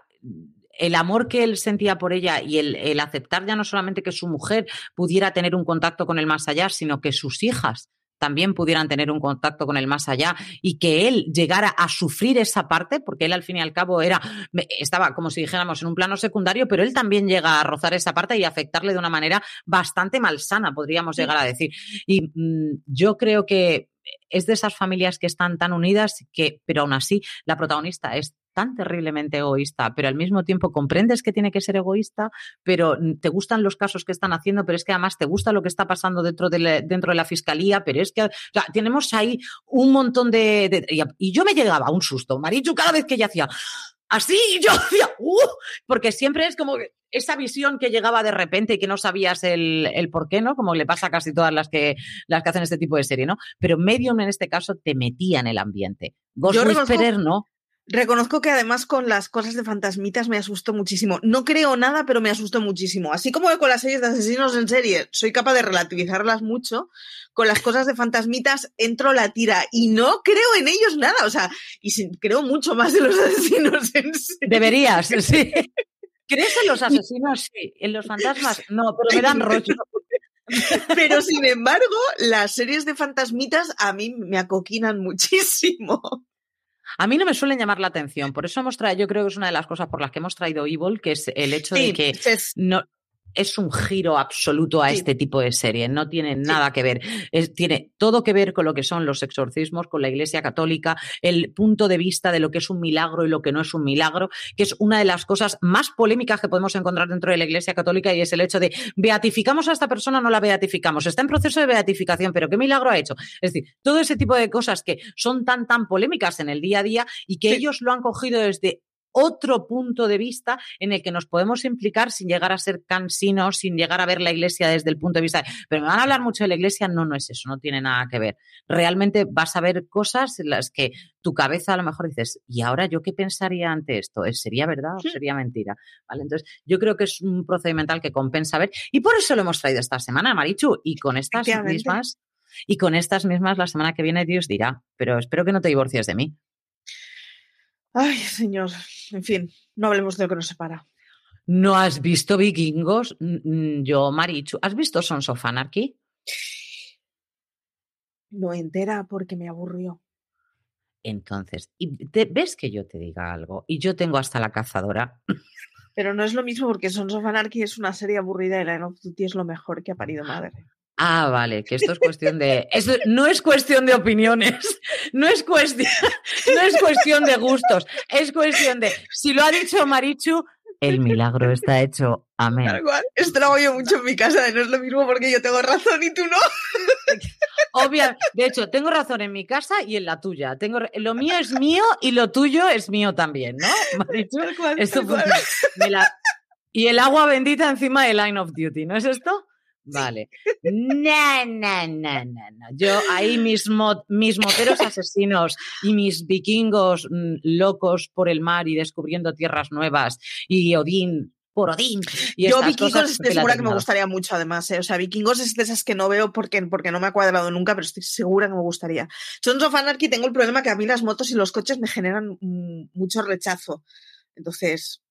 el amor que él sentía por ella y el, el aceptar ya no solamente que su mujer pudiera tener un contacto con el más allá, sino que sus hijas también pudieran tener un contacto con el más allá y que él llegara a sufrir esa parte, porque él al fin y al cabo era, estaba como si dijéramos en un plano secundario, pero él también llega a rozar esa parte y afectarle de una manera bastante malsana, podríamos llegar a decir. Y mm, yo creo que es de esas familias que están tan unidas que, pero aún así, la protagonista es tan terriblemente egoísta, pero al mismo tiempo comprendes que tiene que ser egoísta, pero te gustan los casos que están haciendo, pero es que además te gusta lo que está pasando dentro de la, dentro de la fiscalía, pero es que o sea, tenemos ahí un montón de, Y yo me llegaba a un susto, Marichu, cada vez que ella hacía así, yo decía, uh, porque siempre es como esa visión que llegaba de repente y que no sabías el, el, por qué, ¿no? Como le pasa a casi todas las que, las que hacen este tipo de serie, ¿no? Pero Medium en este caso te metía en el ambiente. Ghost Whisperer, ¿no? Reconozco que además con las cosas de fantasmitas me asustó muchísimo. No creo nada, pero me asustó muchísimo. Así como con las series de asesinos en serie soy capaz de relativizarlas mucho, con las cosas de fantasmitas entro la tira y no creo en ellos nada. O sea, y creo mucho más en los asesinos en serie. Deberías, sí. ¿Crees en los asesinos? Sí. ¿En los fantasmas? No, pero me dan rollo. Pero sin embargo, las series de fantasmitas a mí me acoquinan muchísimo. A mí no me suelen llamar la atención, por eso hemos traído, yo creo que es una de las cosas por las que hemos traído Evil, que es el hecho de que no, es un giro absoluto a este tipo de serie, no tiene nada que ver. tiene todo que ver con lo que son los exorcismos, con la Iglesia Católica, el punto de vista de lo que es un milagro y lo que no es un milagro, que es una de las cosas más polémicas que podemos encontrar dentro de la Iglesia Católica y es el hecho de beatificamos a esta persona, no la beatificamos, está en proceso de beatificación, pero ¿qué milagro ha hecho? Es decir, todo ese tipo de cosas que son tan, tan polémicas en el día a día y que ellos lo han cogido desde otro punto de vista en el que nos podemos implicar sin llegar a ser cansinos, sin llegar a ver la iglesia desde el punto de vista. Pero me van a hablar mucho de la iglesia, no, no es eso, no tiene nada que ver. Realmente vas a ver cosas en las que tu cabeza a lo mejor dices, ¿y ahora yo qué pensaría ante esto? ¿Sería verdad o sería mentira? ¿Vale? Entonces, yo creo que es un procedimental que compensa ver y por eso lo hemos traído esta semana, Marichu, y con estas mismas. Y con estas mismas la semana que viene Dios dirá, pero espero que no te divorcies de mí. Ay, señor. En fin, no hablemos de lo que nos separa. ¿No has visto Vikingos? Yo, Marichu. ¿Has visto Sons of Anarchy? No entera porque me aburrió. Entonces, y ¿ves que yo te diga algo? Y yo tengo hasta la cazadora. Pero no es lo mismo porque Sons of Anarchy es una serie aburrida y Line of Duty es lo mejor que ha parido madre. Ah, vale, que esto es cuestión de. no es cuestión de opiniones, no es cuestión, no es cuestión de gustos, es cuestión de. Si lo ha dicho Marichu, el milagro está hecho. Amén. Esto lo hago yo mucho en mi casa, no es lo mismo porque yo tengo razón y tú no. Obvio, de hecho, tengo razón en mi casa y en la tuya. Tengo, lo mío es mío y lo tuyo es mío también, ¿no? Marichu, esto y el agua bendita encima de Line of Duty, ¿no es esto? Vale. No, no, no, no, Yo ahí mis, mis moteros asesinos y mis vikingos mm, locos por el mar y descubriendo tierras nuevas y Odín por Odín. Y Yo vikingos estoy segura que me gustaría mucho además. ¿eh? O sea, vikingos es de esas que no veo porque, porque no me ha cuadrado nunca, pero estoy segura que me gustaría. Sons of Anarchy tengo el problema que a mí las motos y los coches me generan mm, mucho rechazo. Entonces,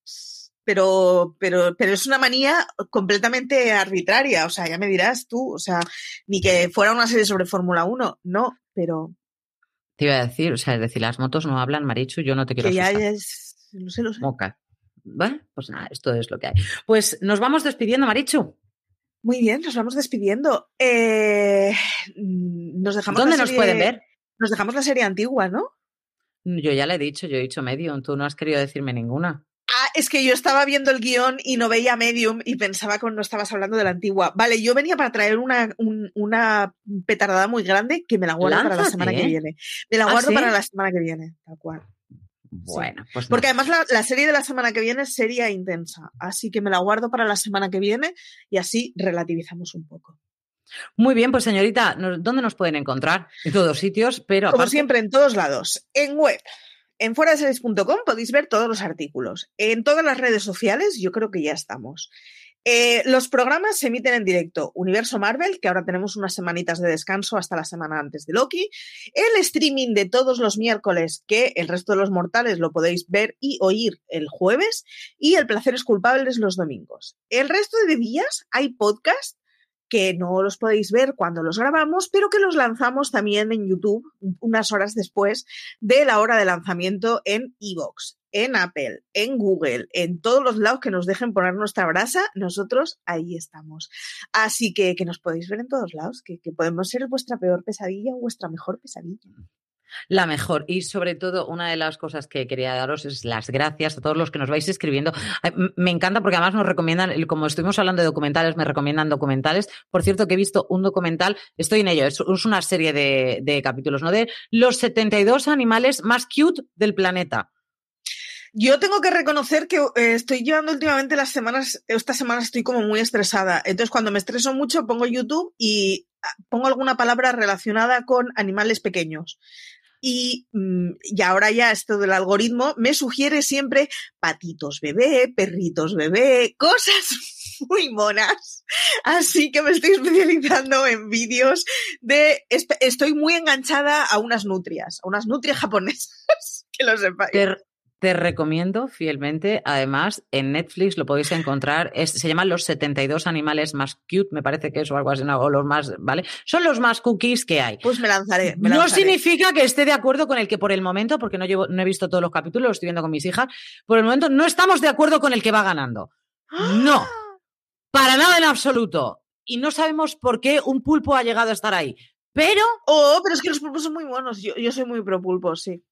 pero, pero, pero es una manía completamente arbitraria. O sea, ya me dirás tú, o sea, ni que fuera una serie sobre Fórmula 1, no, pero. Te iba a decir, o sea, es decir, las motos no hablan, Marichu, yo no te quiero Que ya es, no sé, lo sé. Bueno, pues nada, esto es lo que hay. Pues nos vamos despidiendo, Marichu. Muy bien, nos vamos despidiendo. Eh, nos dejamos ¿Dónde nos pueden ver? Nos dejamos la serie antigua, ¿no? Yo ya le he dicho, yo he dicho medio, tú no has querido decirme ninguna. Es que yo estaba viendo el guion y no veía Medium y pensaba que no estabas hablando de la antigua. Vale, yo venía para traer una, una petardada muy grande que me la guardo para la semana que viene. Me la ¿Ah, guardo para la semana que viene, tal cual. Bueno, pues. Porque además la, la, serie de la semana que viene sería intensa. Así que me la guardo para la semana que viene y así relativizamos un poco. Muy bien, pues señorita, ¿dónde nos pueden encontrar? En todos sitios, pero. Como siempre, en todos lados. En web, en fueradeseries.com podéis ver todos los artículos. En todas las redes sociales yo creo que ya estamos. Eh, los programas se emiten en directo. Universo Marvel, que ahora tenemos unas semanitas de descanso hasta la semana antes de Loki. El streaming de todos los miércoles, que el resto de los mortales lo podéis ver y oír el jueves. Y el Placeres Culpables los domingos. El resto de días hay podcast que no los podéis ver cuando los grabamos, pero que los lanzamos también en YouTube unas horas después de la hora de lanzamiento en Evox, en Apple, en Google, en todos los lados que nos dejen poner nuestra brasa, nosotros ahí estamos. Así que que nos podéis ver en todos lados, que, que podemos ser vuestra peor pesadilla o vuestra mejor pesadilla. La mejor. Y sobre todo, una de las cosas que quería daros es las gracias a todos los que nos vais escribiendo. Me encanta porque además nos recomiendan, como estuvimos hablando de documentales, me recomiendan documentales. Por cierto, que he visto un documental, estoy en ello, es, una serie de, de capítulos, ¿no? De los 72 animales más cute del planeta. Yo tengo que reconocer que eh, estoy llevando últimamente las semanas, esta semana estoy como muy estresada. Entonces, cuando me estreso mucho, pongo YouTube y ah, pongo alguna palabra relacionada con animales pequeños. Y, mm, y, ahora ya esto del algoritmo me sugiere siempre patitos bebé, perritos bebé, cosas muy monas. Así que me estoy especializando en vídeos de... Estoy muy enganchada a unas nutrias, a unas nutrias japonesas, que lo sepáis. Te recomiendo fielmente, además, en Netflix lo podéis encontrar, se llaman los 72 animales más cute, me parece que es o algo así, o los más, ¿vale? Son los más cookies que hay. Pues me lanzaré. No significa que esté de acuerdo con el que por el momento, porque no, llevo, no he visto todos los capítulos, lo estoy viendo con mis hijas, por el momento no estamos de acuerdo con el que va ganando. No, para nada en absoluto. Y no sabemos por qué un pulpo ha llegado a estar ahí. Pero. Oh, pero es que los pulpos son muy buenos. Yo, yo soy muy pro pulpo, sí.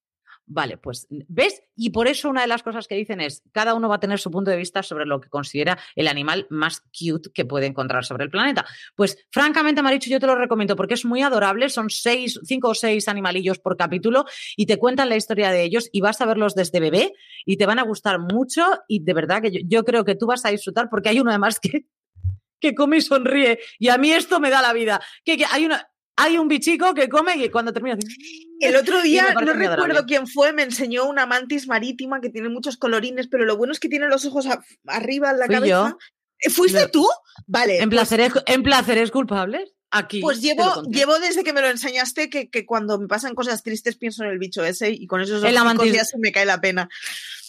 Vale, pues ves, y por eso una de las cosas que dicen es, cada uno va a tener su punto de vista sobre lo que considera el animal más cute que puede encontrar sobre el planeta. Pues francamente, Marichu, yo te lo recomiendo porque es muy adorable, son seis, cinco o seis animalillos por capítulo y te cuentan la historia de ellos y vas a verlos desde bebé y te van a gustar mucho y de verdad que yo, creo que tú vas a disfrutar porque hay uno además que, que come y sonríe y a mí esto me da la vida. Que, que hay una, hay un bichico que come y cuando termina. El otro día, no recuerdo quién fue, me enseñó una mantis marítima que tiene muchos colorines, pero lo bueno es que tiene los ojos arriba en la cabeza. ¿Eh, ¿Fuiste tú? Vale. ¿En, pues placeres, ¿En placeres culpables? Aquí. Pues llevo, llevo desde que me lo enseñaste que, que, cuando me pasan cosas tristes pienso en el bicho ese y con esos ojos ya se me cae la pena.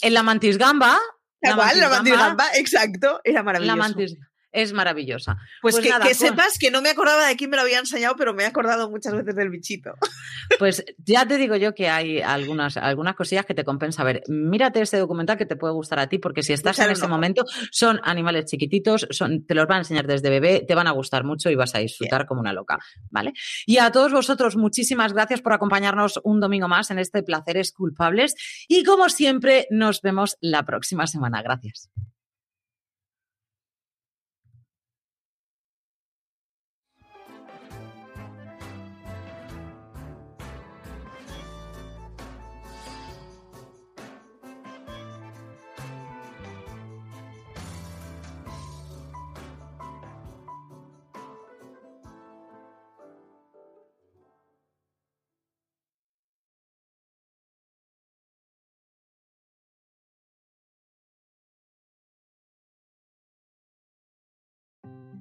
En la mantis gamba. La, mantis, la mantis gamba, exacto, era maravilloso. La mantis, es maravillosa. Pues, pues que, que sepas que no me acordaba de quién me lo había enseñado, pero me he acordado muchas veces del bichito. Pues ya te digo yo que hay algunas, algunas cosillas que te compensa ver. Mírate este documental que te puede gustar a ti, porque si estás en ese momento, son animales chiquititos, son, te los van a enseñar desde bebé, te van a gustar mucho y vas a disfrutar como una loca, ¿vale? Y a todos vosotros, muchísimas gracias por acompañarnos un domingo más en este Placeres Culpables. Y como siempre, nos vemos la próxima semana. Gracias.